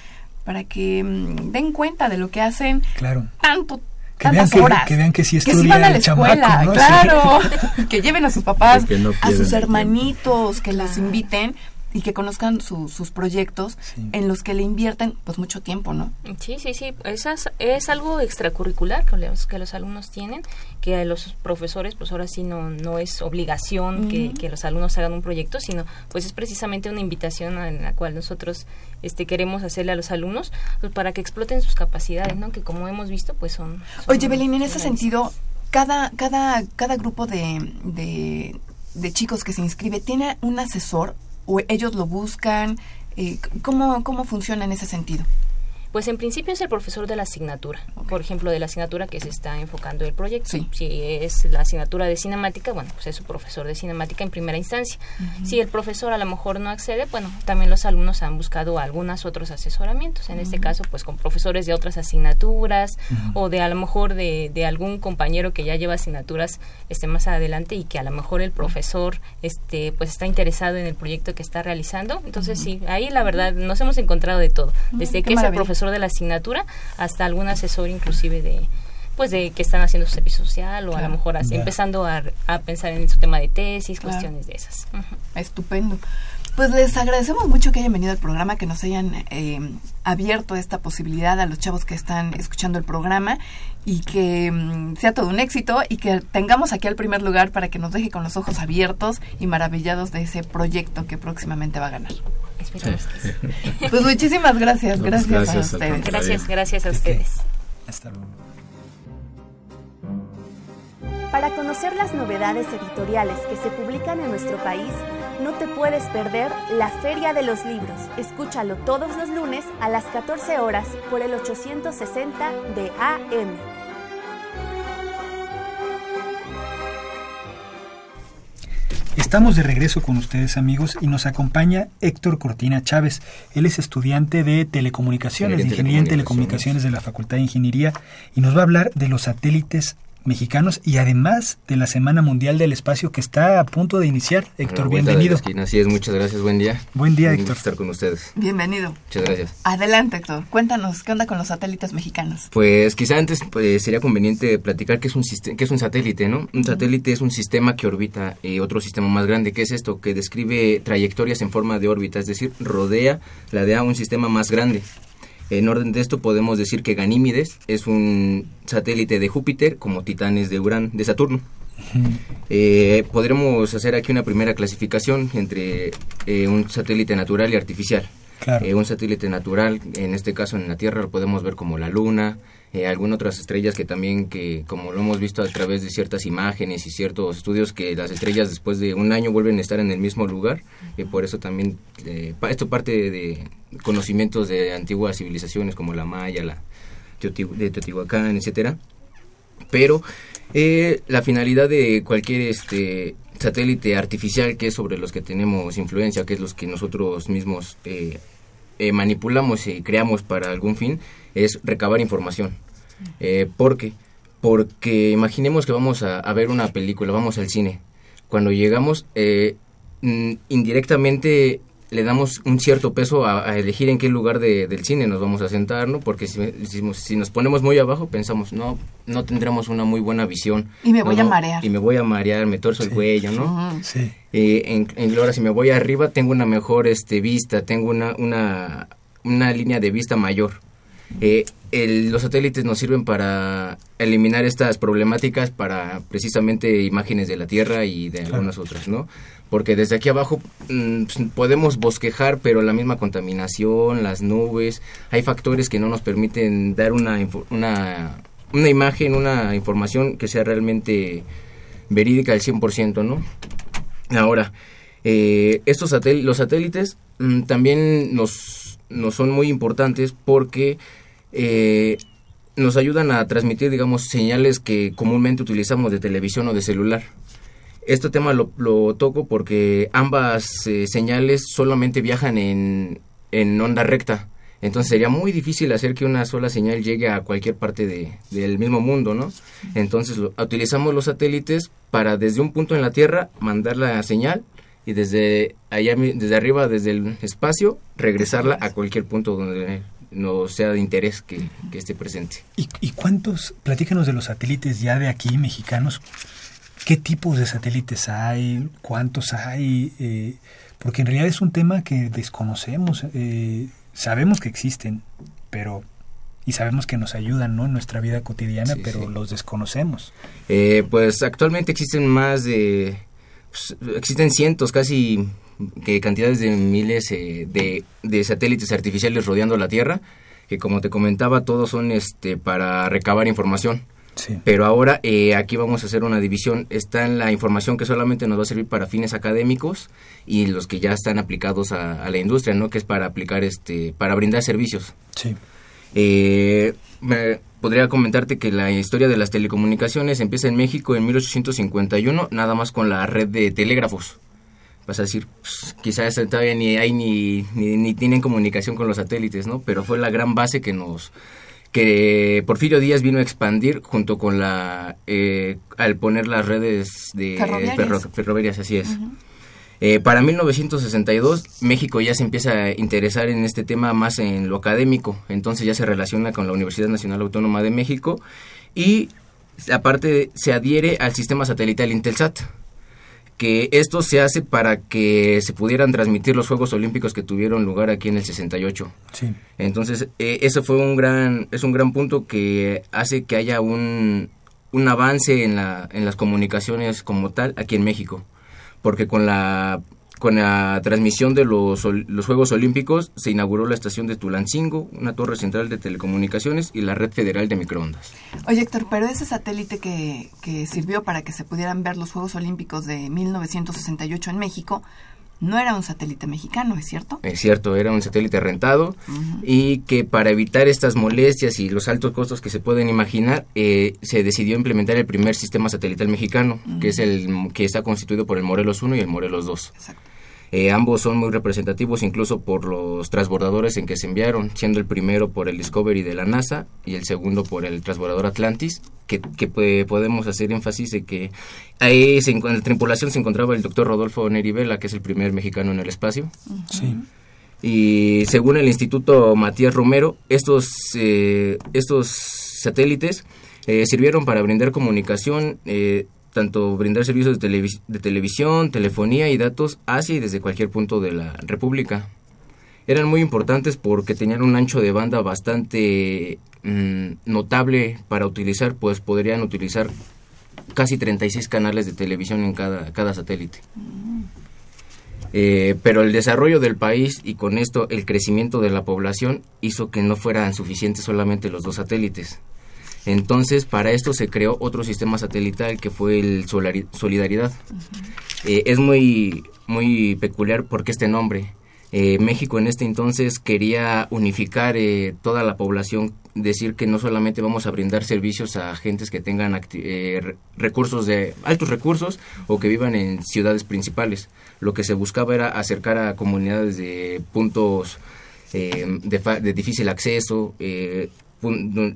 B: para que em, den cuenta de lo que hacen
A: claro.
B: tanto
A: que vean que, que, vean que sí estudia que van a la escuela,
B: claro, (laughs) que lleven a sus papás, a sus hermanitos, que las inviten y que conozcan sus proyectos en los que le invierten pues mucho tiempo, ¿no?
F: Sí, sí, sí, Esas, es algo extracurricular que los, que los alumnos tienen, que a los profesores pues ahora sí no, no es obligación que, que, los alumnos hagan un proyecto, sino pues es precisamente una invitación en la cual nosotros este queremos hacerle a los alumnos pues, para que exploten sus capacidades, ¿no? Que como hemos visto pues son...
B: Oye, Belín, en ese sentido, cada, cada, cada grupo de, de, de chicos que se inscribe tiene un asesor o ellos lo buscan? Eh, ¿cómo, ¿Cómo funciona en ese sentido?
H: Pues en principio es el profesor de la asignatura, por ejemplo, de la asignatura que se está enfocando el proyecto. Si es la asignatura de cinemática, bueno, pues es su profesor de cinemática en primera instancia. Si el profesor a lo mejor no accede, bueno, también los alumnos han buscado algunos otros asesoramientos, en este caso pues con profesores de otras asignaturas o de a lo mejor de, de, algún compañero que ya lleva asignaturas este más adelante y que a lo mejor el profesor este pues está interesado en el proyecto que está realizando. Entonces sí, ahí la verdad nos hemos encontrado de todo, desde que es el profesor de la asignatura hasta algún asesor inclusive de pues de que están haciendo su servicio social o a lo mejor empezando a, pensar en su tema de tesis, cuestiones de esas.
B: Estupendo. Pues les agradecemos mucho que hayan venido al programa, que nos hayan eh, abierto esta posibilidad a los chavos que están escuchando el programa y que mm, sea todo un éxito y que tengamos aquí al primer lugar para que nos deje con los ojos abiertos y maravillados de ese proyecto que próximamente va a ganar. (laughs) Pues muchísimas gracias, gracias, a ustedes.
H: Gracias, gracias a ustedes.
A: Hasta luego.
C: Para conocer las novedades editoriales que se publican en nuestro país, no te puedes perder la Feria de los Libros. Escúchalo todos los lunes a las 14 horas por el 860 de AM.
A: Estamos de regreso con ustedes amigos y nos acompaña Héctor Cortina Chávez. Él es estudiante de telecomunicaciones, de ingeniería en telecomunicaciones de la Facultad de Ingeniería y nos va a hablar de los satélites mexicanos y además de la Semana Mundial del Espacio que está a punto de iniciar. Héctor, bienvenido.
I: Así es, muchas gracias, buen día.
A: Buen día, Héctor.
I: estar con ustedes.
B: Bienvenido.
I: Muchas gracias.
B: Adelante, Héctor. Cuéntanos, ¿qué onda con los satélites mexicanos?
I: Pues quizá antes pues, sería conveniente platicar qué es un, qué es un satélite, ¿no? Un satélite es un sistema que orbita eh, otro sistema más grande. ¿Qué es esto? Que describe trayectorias en forma de órbita, es decir, rodea, la de un sistema más grande. En orden de esto podemos decir que Ganímedes es un satélite de Júpiter como Titanes de Urano, de Saturno. Eh, podremos hacer aquí una primera clasificación entre eh, un satélite natural y artificial. Eh, un satélite natural, en este caso en la Tierra, lo podemos ver como la Luna, eh, algunas otras estrellas que también, que como lo hemos visto a través de ciertas imágenes y ciertos estudios, que las estrellas después de un año vuelven a estar en el mismo lugar, y por eso también, eh, esto parte de conocimientos de antiguas civilizaciones como la Maya, la de Teotihuacán, etcétera. Pero la finalidad de cualquier este satélite artificial que es sobre los que tenemos influencia, que es los que nosotros mismos eh, eh, manipulamos y creamos para algún fin, es recabar información. Eh, ¿Por qué? Porque imaginemos que vamos a, ver una película, vamos al cine. Cuando llegamos, mm, indirectamente le damos un cierto peso a, elegir en qué lugar del cine nos vamos a sentar, ¿no? Porque si, si, nos ponemos muy abajo, pensamos, no, no tendremos una muy buena visión.
B: Y me voy a marear.
I: Y me voy a marear, me torzo el cuello, ¿no? Sí. Eh, en, en, ahora, si me voy arriba, tengo una mejor este, vista, tengo una, una, una línea de vista mayor. Eh, los satélites nos sirven para eliminar estas problemáticas para precisamente imágenes de la Tierra y de algunas otras, ¿no? Porque desde aquí abajo mm, pues, podemos bosquejar, pero la misma contaminación, las nubes, hay factores que no nos permiten dar una, una, una imagen, una información que sea realmente verídica al 100%, ¿no? Ahora, eh, estos los satélites mm, también nos, nos, son muy importantes porque eh, nos ayudan a transmitir, digamos, señales que comúnmente utilizamos de televisión o de celular. Este tema lo, toco porque ambas eh, señales solamente viajan en, en, onda recta. Entonces sería muy difícil hacer que una sola señal llegue a cualquier parte de, del mismo mundo, ¿no? Entonces utilizamos los satélites para desde un punto en la Tierra mandar la señal y desde allá, desde arriba, desde el espacio, regresarla a cualquier punto donde no sea de interés que, que esté presente.
A: ¿Y, ¿Y cuántos, platícanos de los satélites ya de aquí, mexicanos, qué tipos de satélites hay, cuántos hay, eh, porque en realidad es un tema que desconocemos. Eh, sabemos que existen, pero y sabemos que nos ayudan ¿no? en nuestra vida cotidiana, pero los desconocemos.
I: Eh, pues actualmente existen más de, pues, existen cientos, casi que cantidades de miles de, de, satélites artificiales rodeando la Tierra, que como te comentaba, todos son este para recabar información. Pero ahora eh, aquí vamos a hacer una división. Está en la información que solamente nos va a servir para fines académicos y los que ya están aplicados a, la industria, ¿no? Que es para aplicar, este, para brindar servicios.
A: Sí.
I: Eh, podría comentarte que la historia de las telecomunicaciones empieza en México en 1851, nada más con la red de telégrafos. Vas a decir, pues, quizás todavía ni hay ni, ni, tienen comunicación con los satélites, ¿no? Pero fue la gran base que nos que Porfirio Díaz vino a expandir junto con la eh, al poner las redes de ferroviarias, así es. Eh, para 1962, México ya se empieza a interesar en este tema más en lo académico, entonces ya se relaciona con la Universidad Nacional Autónoma de México y aparte se adhiere al sistema satelital Intelsat que esto se hace para que se pudieran transmitir los Juegos Olímpicos que tuvieron lugar aquí en el 68. Sí. Entonces, eh, eso fue un gran, es un gran punto que hace que haya un, un avance en, la, en las comunicaciones como tal aquí en México porque con la con la transmisión de los, los, Juegos Olímpicos se inauguró la estación de Tulancingo, una torre central de telecomunicaciones y la red federal de microondas.
B: Oye Héctor, pero ese satélite que, que sirvió para que se pudieran ver los Juegos Olímpicos de 1968 en México, no era un satélite mexicano, ¿es cierto?
I: Es cierto, era un satélite rentado y que para evitar estas molestias y los altos costos que se pueden imaginar, eh, se decidió implementar el primer sistema satelital mexicano, que es el que está constituido por el Morelos 1 y el Morelos 2. Exacto. Eh, ambos son muy representativos incluso por los transbordadores en que se enviaron, siendo el primero por el Discovery de la NASA y el segundo por el transbordador Atlantis, que, podemos hacer énfasis de que ahí en la tripulación se encontraba el doctor Rodolfo Neri Vela, que es el primer mexicano en el espacio. Sí. Y según el Instituto Matías Romero, estos, eh, estos satélites eh, sirvieron para brindar comunicación tanto brindar servicios de, televisión, telefonía y datos hacia y desde cualquier punto de la República. Eran muy importantes porque tenían un ancho de banda bastante mm, notable para utilizar, pues podrían utilizar casi 36 canales de televisión en cada, cada satélite. Eh, pero el desarrollo del país y con esto el crecimiento de la población hizo que no fueran suficientes solamente los dos satélites. Entonces, para esto se creó otro sistema satelital que fue el Solidaridad. Eh, es muy, muy peculiar porque este nombre. Eh, México en este entonces quería unificar eh, toda la población, decir que no solamente vamos a brindar servicios a gentes que tengan recursos de altos recursos o que vivan en ciudades principales. Lo que se buscaba era acercar a comunidades de puntos de, de, difícil acceso,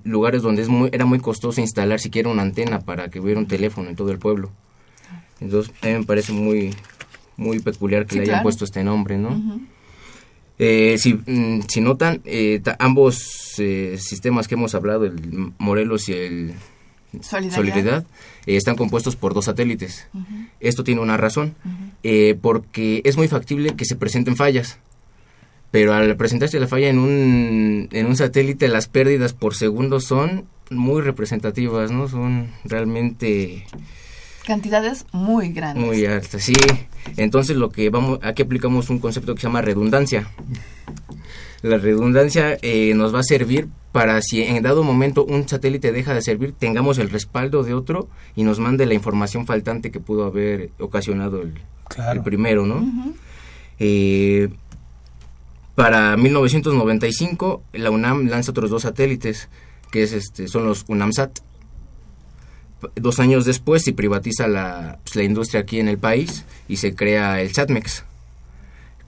I: lugares donde es muy, era muy costoso instalar siquiera una antena para que hubiera un teléfono en todo el pueblo. Entonces, a mí me parece muy, muy peculiar que le hayan puesto este nombre, ¿no? Eh, si, mm, si, notan, eh, ambos eh, sistemas que hemos hablado, el Morelos y el Solidaridad, están compuestos por dos satélites. Esto tiene una razón, porque es muy factible que se presenten fallas pero al presentarse la falla en un, en un satélite, las pérdidas por segundo son muy representativas, ¿no? Son realmente...
B: Cantidades muy grandes.
I: Muy altas, sí. Entonces lo que vamos, aquí aplicamos un concepto que se llama redundancia. La redundancia eh, nos va a servir para si en dado momento un satélite deja de servir, tengamos el respaldo de otro y nos mande la información faltante que pudo haber ocasionado el, primero, ¿no? Para 1995, la UNAM lanza otros dos satélites, que es este, son los UNAMSAT. Dos años después se privatiza la, pues, la industria aquí en el país y se crea el SATMEX,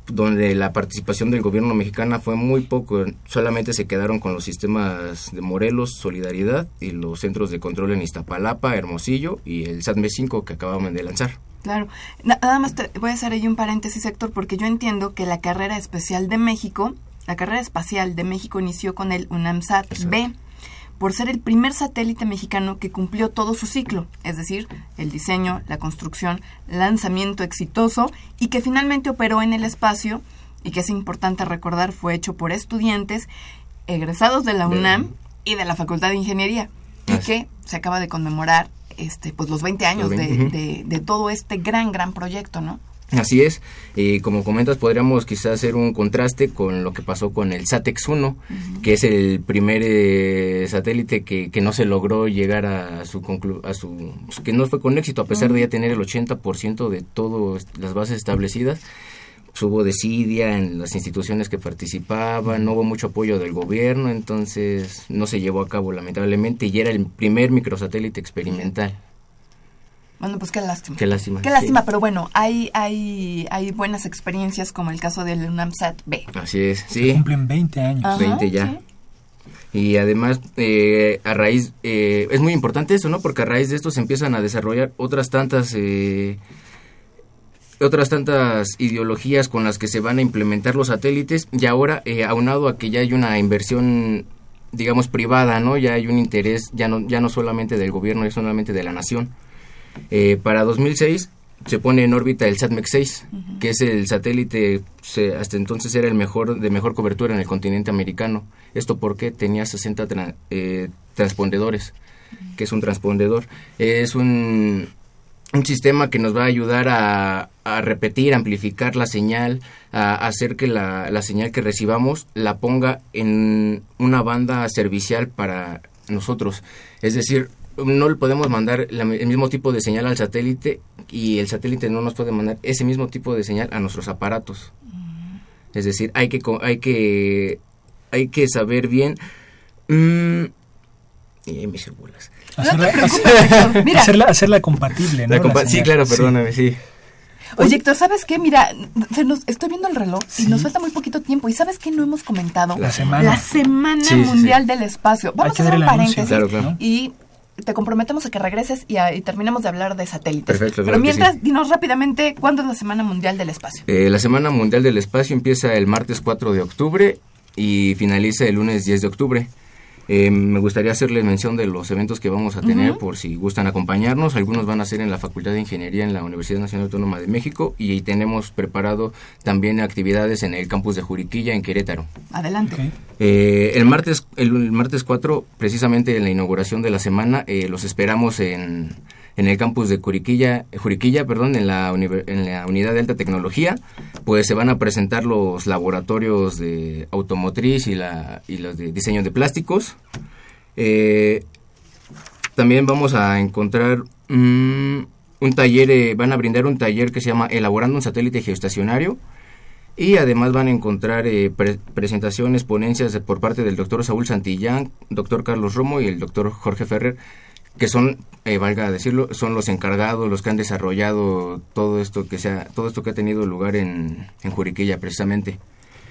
I: donde la participación del gobierno mexicano fue muy poco, solamente se quedaron con los sistemas de Morelos, Solidaridad y los centros de control en Iztapalapa, Hermosillo y el SATMEX 5 que acababan de lanzar.
B: Claro. Nada más te voy a hacer ahí un paréntesis, Héctor, porque yo entiendo que la carrera especial de México, la carrera espacial de México inició con el UNAMSAT B, por ser el primer satélite mexicano que cumplió todo su ciclo, es decir, el diseño, la construcción, lanzamiento exitoso y que finalmente operó en el espacio y que es importante recordar fue hecho por estudiantes egresados de la UNAM y de la Facultad de Ingeniería y que se acaba de conmemorar este, pues los 20 años de, de, todo este gran, gran proyecto, ¿no?
I: Así es, y como comentas, podríamos quizás hacer un contraste con lo que pasó con el SATEX 1, que es el primer eh, satélite que, que, no se logró llegar a su, a su pues, que no fue con éxito, a pesar de ya tener el 80% de todas las bases establecidas hubo desidia en las instituciones que participaban, no hubo mucho apoyo del gobierno, entonces no se llevó a cabo lamentablemente y era el primer microsatélite experimental.
B: Bueno, pues qué lástima.
I: Qué lástima.
B: Qué lástima, pero bueno, hay, hay, hay buenas experiencias como el caso del UNAMSAT B.
I: Así es, sí.
A: cumplen 20 años.
I: 20 ya. Y además, eh, a raíz, eh, es muy importante eso, ¿no? Porque a raíz de esto se empiezan a desarrollar otras tantas, eh, otras tantas ideologías con las que se van a implementar los satélites. Y ahora, aunado a que ya hay una inversión, digamos, privada, ¿no? Ya hay un interés, ya no, ya no solamente del gobierno, ya solamente de la nación. para 2006 se pone en órbita el SatMex 6, que es el satélite, hasta entonces era el mejor de mejor cobertura en el continente americano. Esto porque tenía 60 eh, transpondedores, que es un transpondedor. Es un, un sistema que nos va a ayudar a, a repetir, amplificar la señal, a hacer que la, la señal que recibamos la ponga en una banda servicial para nosotros. Es decir, no le podemos mandar el mismo tipo de señal al satélite y el satélite no nos puede mandar ese mismo tipo de señal a nuestros aparatos. Es decir, hay que hay que hay que saber bien mmm, y me bolas. (laughs)
A: Hacerla, hacerla, compatible, ¿no?
I: sí, claro, perdóname, sí.
B: Oye, Héctor, ¿sabes qué? Mira, nos, estoy viendo el reloj y nos falta muy poquito tiempo. ¿Y sabes qué no hemos comentado?
A: La semana.
B: La Semana Mundial del Espacio. Vamos a hacer un paréntesis. Y te comprometemos a que regreses y, terminemos de hablar de satélites.
I: Perfecto.
B: Pero mientras, dinos rápidamente, ¿cuándo es la Semana Mundial del Espacio?
I: Eh, la Semana Mundial del Espacio empieza el martes 4 de octubre y finaliza el lunes 10 de octubre. Eh, me gustaría hacerles mención de los eventos que vamos a tener por si gustan acompañarnos. Algunos van a ser en la Facultad de Ingeniería en la Universidad Nacional Autónoma de México y tenemos preparado también actividades en el campus de Juriquilla en Querétaro.
B: Adelante.
I: Eh, el martes el, martes 4, precisamente en la inauguración de la semana, eh, los esperamos en en el campus de Juriquilla, Juriquilla perdón, en la, unidad de alta tecnología, pues se van a presentar los laboratorios de automotriz y, la, y los de diseño de plásticos. Eh, también vamos a encontrar un taller, eh, van a brindar un taller que se llama Elaborando un satélite geoestacionario. Y además van a encontrar eh, presentaciones, ponencias por parte del doctor Saúl Santillán, doctor Carlos Romo y el doctor Jorge Ferrer que son, eh, valga decirlo, son los encargados, los que han desarrollado todo esto que sea, todo esto que ha tenido lugar en, en Juriquilla precisamente.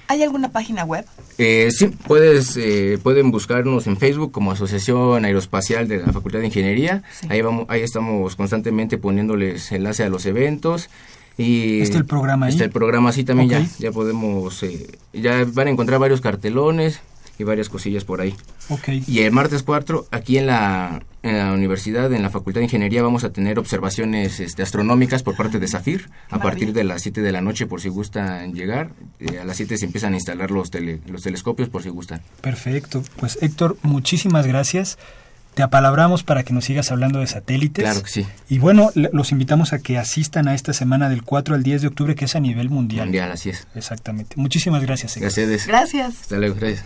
B: ¿Hay alguna página web?
I: Eh, sí, puedes, eh, pueden buscarnos en Facebook como Asociación Aeroespacial de la Facultad de Ingeniería. Ahí vamos, ahí estamos constantemente poniéndoles enlace a los eventos. Y
A: está el programa ahí.
I: Está el programa así también ya, ya podemos, eh, ya van a encontrar varios cartelones y varias cosillas por ahí.
A: Okay.
I: Y el martes 4, aquí en la, en la universidad, en la Facultad de Ingeniería, vamos a tener observaciones este, astronómicas por parte de SAFIR a partir de las 7 de la noche por si gustan llegar. Eh, a las 7 se empiezan a instalar los, los telescopios por si gustan.
A: Perfecto. Pues Héctor, muchísimas gracias. Te apalabramos para que nos sigas hablando de satélites.
I: Claro que sí.
A: Y bueno, los invitamos a que asistan a esta semana del 4 al 10 de octubre, que es a nivel mundial.
I: Mundial, así es.
A: Exactamente. Muchísimas gracias.
I: Héctor. Gracias.
B: Gracias.
I: Hasta luego, gracias.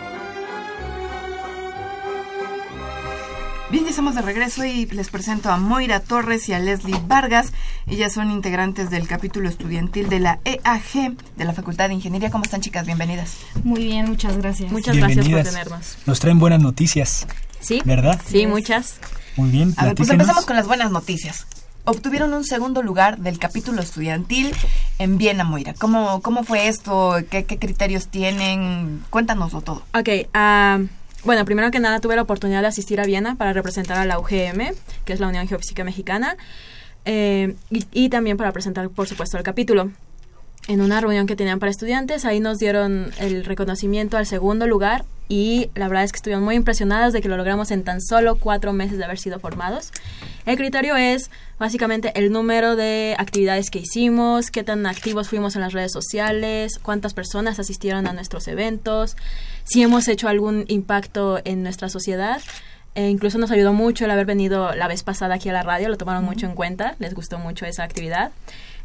B: Bien, ya estamos de regreso y les presento a Moira Torres y a Leslie Vargas. Ellas son integrantes del capítulo estudiantil de la EAG de la Facultad de Ingeniería. ¿Cómo están, chicas? Bienvenidas.
H: Muy bien, muchas gracias.
J: Muchas gracias por tenernos.
A: Nos traen buenas noticias.
H: Sí.
A: ¿Verdad?
H: Sí, muchas.
A: Muy bien.
B: A ver, pues empezamos con las buenas noticias. Obtuvieron un segundo lugar del capítulo estudiantil en Viena, Moira. ¿Cómo, cómo fue esto? ¿Qué, criterios tienen? Cuéntanoslo todo.
J: Ok, uh, bueno, primero que nada tuve la oportunidad de asistir a Viena para representar a la UGM, que es la Unión Geofísica Mexicana, eh, y, también para presentar, por supuesto, el capítulo. En una reunión que tenían para estudiantes, ahí nos dieron el reconocimiento al segundo lugar y la verdad es que estuvieron muy impresionadas de que lo logramos en tan solo cuatro meses de haber sido formados. El criterio es básicamente el número de actividades que hicimos, qué tan activos fuimos en las redes sociales, cuántas personas asistieron a nuestros eventos, si hemos hecho algún impacto en nuestra sociedad. E incluso nos ayudó mucho el haber venido la vez pasada aquí a la radio, lo tomaron mucho en cuenta, les gustó mucho esa actividad.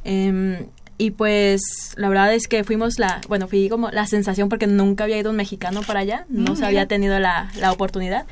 J: Em, y pues la verdad es que fuimos la, bueno, fui como la sensación porque nunca había ido un mexicano para allá, no mm, se había tenido la, la oportunidad.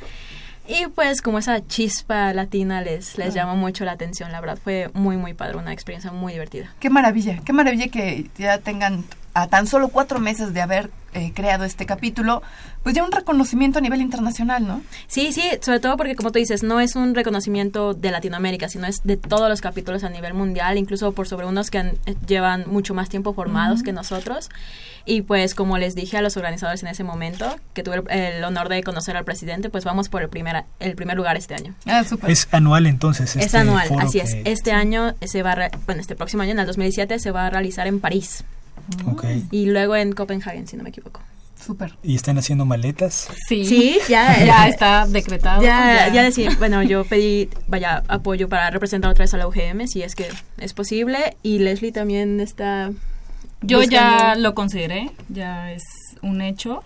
J: Y pues como esa chispa latina les, les llamó mucho la atención, la verdad fue muy muy padre, una experiencia muy divertida.
B: Qué maravilla, qué maravilla que ya tengan a tan solo cuatro meses de haber eh, creado este capítulo, pues ya un reconocimiento a nivel internacional, ¿no?
J: Sí, sí, sobre todo porque como tú dices, no es un reconocimiento de Latinoamérica, sino es de todos los capítulos a nivel mundial, incluso por sobre unos que eh, llevan mucho más tiempo formados que nosotros. Y pues como les dije a los organizadores en ese momento, que tuve el, honor de conocer al presidente, pues vamos por el primer, el primer lugar este año.
A: Ah, es anual entonces.
J: es este anual, así es. Este año se va, bueno, este próximo año, en el 2017, se va a realizar en París.
A: Okay.
J: Y luego en Copenhagen, si no me equivoco.
B: Súper.
A: ¿Y están haciendo maletas?
J: Sí. Sí, ya, (laughs)
H: ya está decretado.
J: Ya, ya. decía, bueno, yo pedí, vaya, apoyo para representar otra vez a la UGM, si es que es posible. Y Leslie también está...
H: Yo ya lo consideré, ya es un hecho.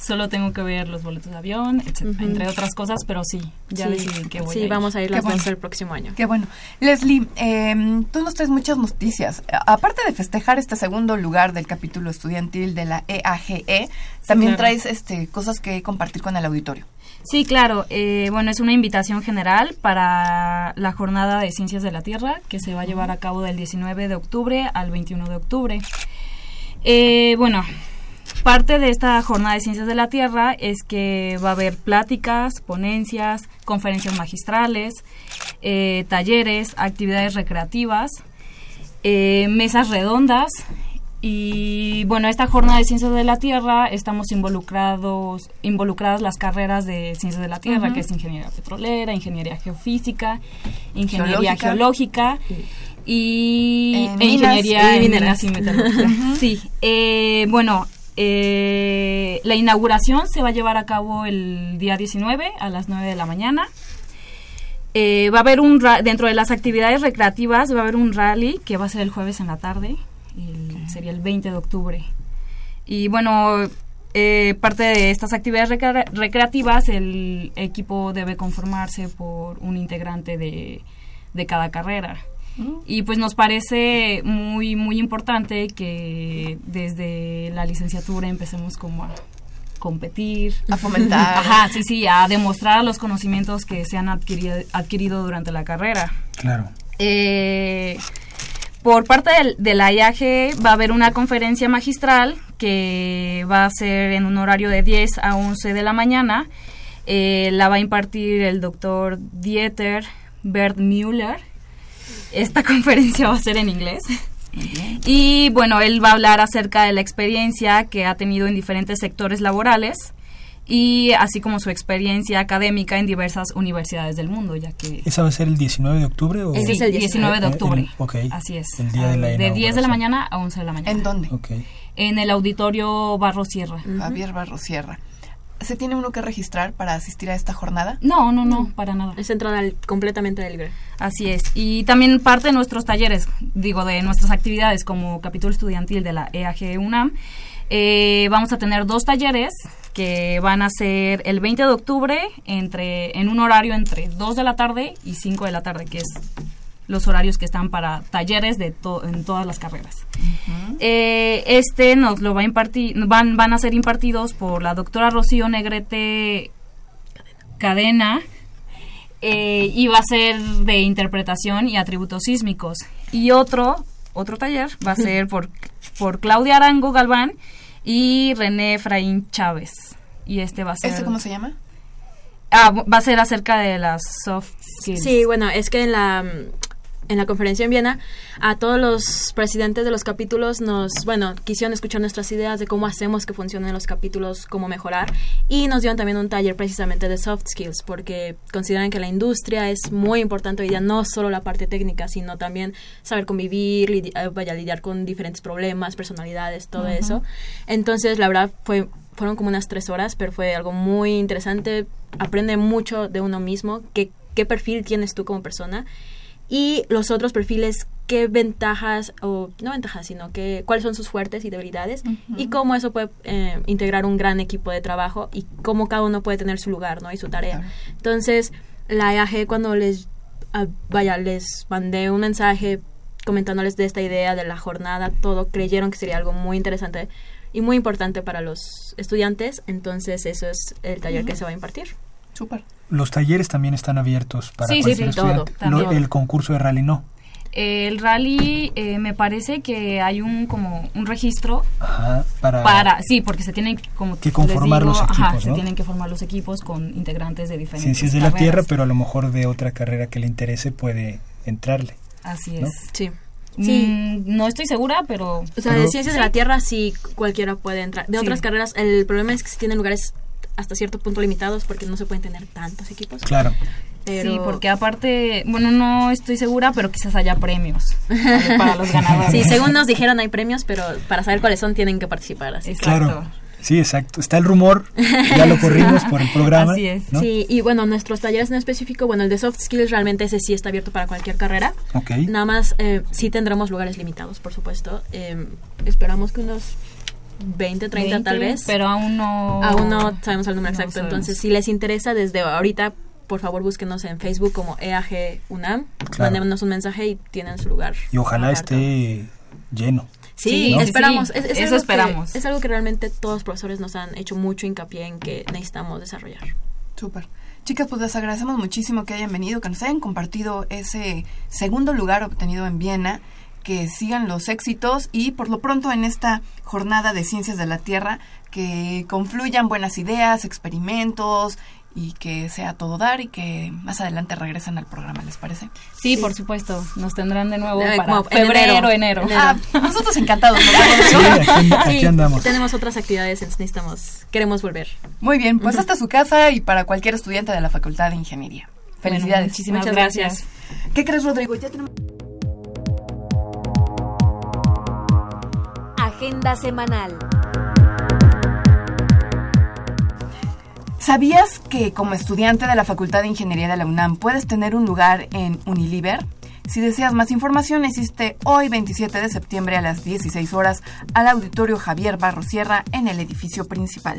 H: Solo tengo que ver los boletos de avión, entre otras cosas, pero sí, ya decidí que voy
J: Sí, vamos a ir las el próximo año.
B: Qué bueno. Leslie, eh, tú nos traes muchas noticias. Aparte de festejar este segundo lugar del capítulo estudiantil de la EAGE, e, también traes este, cosas que compartir con el auditorio.
H: Sí, claro. Eh, bueno, es una invitación general para la jornada de Ciencias de la Tierra que se va a llevar a cabo del 19 de octubre al 21 de octubre. Eh, bueno, Parte de esta jornada de ciencias de la Tierra es que va a haber pláticas, ponencias, conferencias magistrales, eh, talleres, actividades recreativas, eh, mesas redondas. Y bueno, esta jornada de ciencias de la Tierra estamos involucrados, involucradas las carreras de ciencias de la Tierra, que es ingeniería petrolera, ingeniería geofísica, ingeniería geológica, y e ingeniería y mineras y metalurgia. sí, eh, bueno, eh, la inauguración se va a llevar a cabo el día 19 a las 9 de la mañana. Eh, va a haber un dentro de las actividades recreativas va a haber un rally que va a ser el jueves en la tarde, sería el 20 de octubre. Y bueno, eh, parte de estas actividades recreativas el equipo debe conformarse por un integrante de, de cada carrera. Y pues nos parece muy, muy importante que desde la licenciatura empecemos como a competir.
B: A fomentar.
H: Ajá, sí, sí, a demostrar los conocimientos que se han adquirido, adquirido durante la carrera.
A: Claro.
H: Eh, por parte de la IAG va a haber una conferencia magistral que va a ser en un horario de 10 a 11 de la mañana. Eh, la va a impartir el doctor Dieter Bert Müller esta (laughs) conferencia va a ser en inglés. Y bueno, él va a hablar acerca de la experiencia que ha tenido en diferentes sectores laborales y así como su experiencia académica en diversas universidades del mundo, ya que...
A: ¿Esa va a ser el 19 de octubre? O?
H: Sí, el 19 de eh, octubre.
A: okay.
H: Así es.
A: El día de la
H: De 10 de la mañana a 11 de la mañana.
B: ¿En dónde?
A: Okay.
H: En el auditorio Barro Sierra.
B: Javier Barro Sierra. ¿Se tiene uno que registrar para asistir a esta jornada?
H: No, no, no, para nada.
J: Es entrada completamente libre.
H: Así es. Y también parte de nuestros talleres, digo, de nuestras actividades como capítulo estudiantil de la EAG UNAM, eh, vamos a tener dos talleres que van a ser el 20 de octubre entre en un horario entre 2 de la tarde y 5 de la tarde, que es los horarios que están para talleres de en todas las carreras. Eh, este nos lo va a impartir, van, van a ser impartidos por la doctora Rocío Negrete Cadena. Eh, y va a ser de interpretación y atributos sísmicos. Y otro, otro taller va a (laughs) ser por, por Claudia Arango Galván y René Efraín Chávez. Y este va a ser...
B: ¿Este cómo se llama?
H: Ah, va a ser acerca de las soft skills.
J: Sí, bueno, es que en la en la conferencia en Viena, a todos los presidentes de los capítulos nos, bueno, quisieron escuchar nuestras ideas de cómo hacemos que funcionen los capítulos, cómo mejorar, y nos dieron también un taller precisamente de soft skills, porque consideran que la industria es muy importante hoy día, no solo la parte técnica, sino también saber convivir, eh, vaya, lidiar con diferentes problemas, personalidades, todo eso. Entonces, la verdad, fue fueron como unas tres horas, pero fue algo muy interesante, aprende mucho de uno mismo, qué, qué perfil tienes tú como persona y los otros perfiles qué ventajas o no ventajas sino que cuáles son sus fuertes y debilidades y cómo eso puede eh, integrar un gran equipo de trabajo y cómo cada uno puede tener su lugar no y su tarea. Entonces la EAG cuando les ah, vaya les mandé un mensaje comentándoles de esta idea de la jornada, todo creyeron que sería algo muy interesante y muy importante para los estudiantes, entonces eso es el taller que se va a impartir.
B: Súper.
A: Los talleres también están abiertos para
H: sí,
A: cualquier
H: sí, todo,
A: el concurso de rally no.
H: El rally eh, me parece que hay un como un registro
A: Ajá, para,
H: para sí porque se tienen como
A: que conformar
H: digo,
A: los equipos
H: ajá,
A: ¿no?
H: se tienen que formar los equipos con integrantes de diferentes
A: ciencias de la tierra pero a lo mejor de otra carrera que le interese puede entrarle
H: así
A: ¿no?
H: es
J: Sí.
H: Mm,
J: Sí.
H: no estoy segura pero
J: O sea,
A: Pero-
J: de ciencias de la tierra sí cualquiera puede entrar. De
H: Sí.
J: otras carreras, el problema es que se tienen lugares hasta cierto punto limitados porque no se pueden tener tantos equipos.
A: claro
J: Pero...
H: sí porque aparte bueno no estoy segura pero quizás haya premios (laughs) para los ganadores
J: Sí, según nos dijeron hay premios, pero para saber cuáles son tienen que participar. Así.
H: Exacto.
A: claro sí exacto está el rumor ya lo corrimos por el programa
H: Así es.
A: ¿no?
J: Sí, y bueno, nuestros talleres en específico, bueno, el de soft skills realmente ese sí está abierto para cualquier carrera.
A: Ok.
J: Nada más eh, sí tendremos lugares limitados, por supuesto. Eh, esperamos que unos 20, 30 tal
H: 20,
J: vez.
H: pero aún no
J: Aún no sabemos el número
H: no
J: exacto.
H: sabemos.
J: Entonces, si les interesa desde ahorita, por favor búsquenos en Facebook como EAG UNAM.
A: Claro.
J: Mándenos un mensaje y tienen su lugar.
A: y ojalá esté lleno
J: Sí,
H: Sí,
A: ¿no?
J: esperamos.
H: sí,
J: Es, es
H: eso
J: algo que-
H: esperamos.
J: es algo que realmente todos los profesores nos han hecho mucho hincapié en que necesitamos desarrollar.
B: Súper. Chicas, pues les agradecemos muchísimo que hayan venido, que nos hayan compartido ese segundo lugar obtenido en Viena, que sigan los éxitos y por lo pronto en esta jornada de ciencias de la Tierra, que confluyan buenas ideas, experimentos y que sea todo dar y que más adelante regresen al programa, ¿les parece?
H: Sí, por supuesto. Nos tendrán de nuevo
J: Eh,
H: para febrero,
J: enero.
H: enero.
J: Enero.
B: Ah, nosotros encantados. nos (laughs)
A: sí aquí, (laughs) aquí
J: Sí,
A: andamos
J: tenemos otras actividades, necesitamos, queremos volver.
B: Muy bien, pues hasta su casa y para cualquier estudiante de la Facultad de Ingeniería.
H: Bueno,
B: Felicidades.
H: muchísimas
J: Muchas
H: gracias.
J: gracias.
B: ¿Qué crees, Rodrigo? Ya tenemos...
C: Agenda semanal.
B: ¿Sabías que como estudiante de la Facultad de Ingeniería de la UNAM puedes tener un lugar en Unilever? Si deseas más información, asiste hoy 27 de septiembre a las 16 horas al Auditorio Javier Barro Sierra en el edificio principal.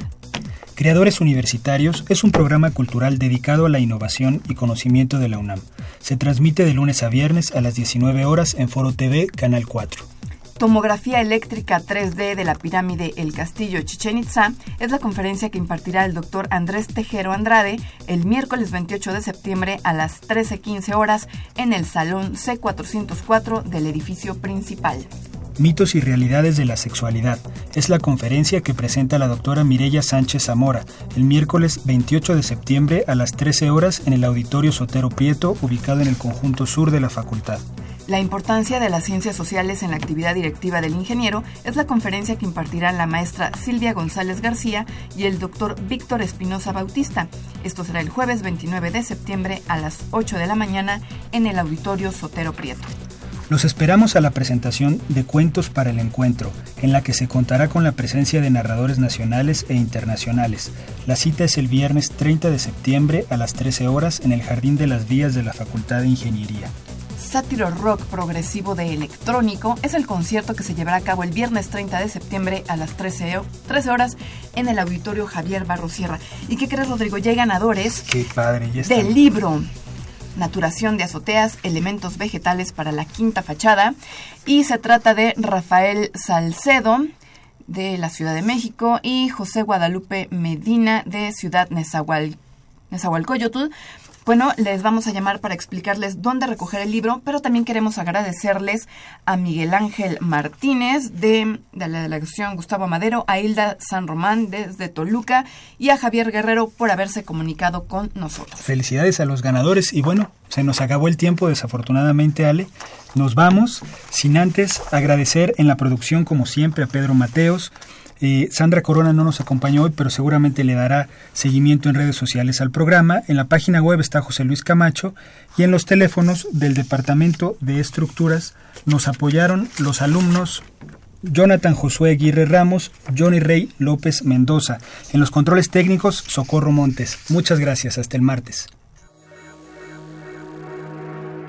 A: Creadores Universitarios es un programa cultural dedicado a la innovación y conocimiento de la UNAM. Se transmite de lunes a viernes a las 19 horas en Foro TV, Canal 4.
B: Tomografía eléctrica 3D de la pirámide El Castillo Chichen Itza es la conferencia que impartirá el doctor Andrés Tejero Andrade el miércoles 28 de septiembre a las 13.15 horas en el Salón C404 del edificio principal.
A: Mitos y realidades de la sexualidad es la conferencia que presenta la doctora Mireya Sánchez Zamora el miércoles 28 de septiembre a las 13 horas en el Auditorio Sotero Prieto, ubicado en el conjunto sur de la facultad.
B: La importancia de las ciencias sociales en la actividad directiva del ingeniero es la conferencia que impartirán la maestra Silvia González García y el doctor Víctor Espinosa Bautista. Esto será el jueves 29 de septiembre a las 8 de la mañana en el Auditorio Sotero Prieto.
A: Los esperamos a la presentación de Cuentos para el Encuentro, en la que se contará con la presencia de narradores nacionales e internacionales. La cita es el viernes 30 de septiembre a las 13 horas en el Jardín de las Vías de la Facultad de Ingeniería.
B: Sátiro Rock Progresivo de Electrónico es el concierto que se llevará a cabo el viernes 30 de septiembre a las 13, ho- 13 horas en el Auditorio Javier Barro Sierra. ¿Y qué crees, Rodrigo? Ya hay ganadores
A: Qué padre, ya
B: del libro Naturación de azoteas, elementos vegetales para la quinta fachada. Y se trata de Rafael Salcedo de la Ciudad de México y José Guadalupe Medina de Ciudad Nezahual, Nezahualcóyotl. Bueno, les vamos a llamar para explicarles dónde recoger el libro, pero también queremos agradecerles a Miguel Ángel Martínez de, la delegación Gustavo Madero, a Hilda San Román desde Toluca y a Javier Guerrero por haberse comunicado con nosotros.
A: Felicidades a los ganadores y bueno, se nos acabó el tiempo desafortunadamente Ale. Nos vamos sin antes agradecer en la producción como siempre a Pedro Mateos. Sandra Corona no nos acompañó hoy, pero seguramente le dará seguimiento en redes sociales al programa. En la página web está José Luis Camacho y en los teléfonos del Departamento de Estructuras nos apoyaron los alumnos Jonathan Josué Aguirre Ramos, Johnny Rey López Mendoza. En los controles técnicos, Socorro Montes. Muchas gracias. Hasta el martes.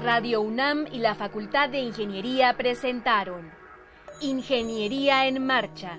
C: Radio UNAM y la Facultad de Ingeniería presentaron Ingeniería en Marcha.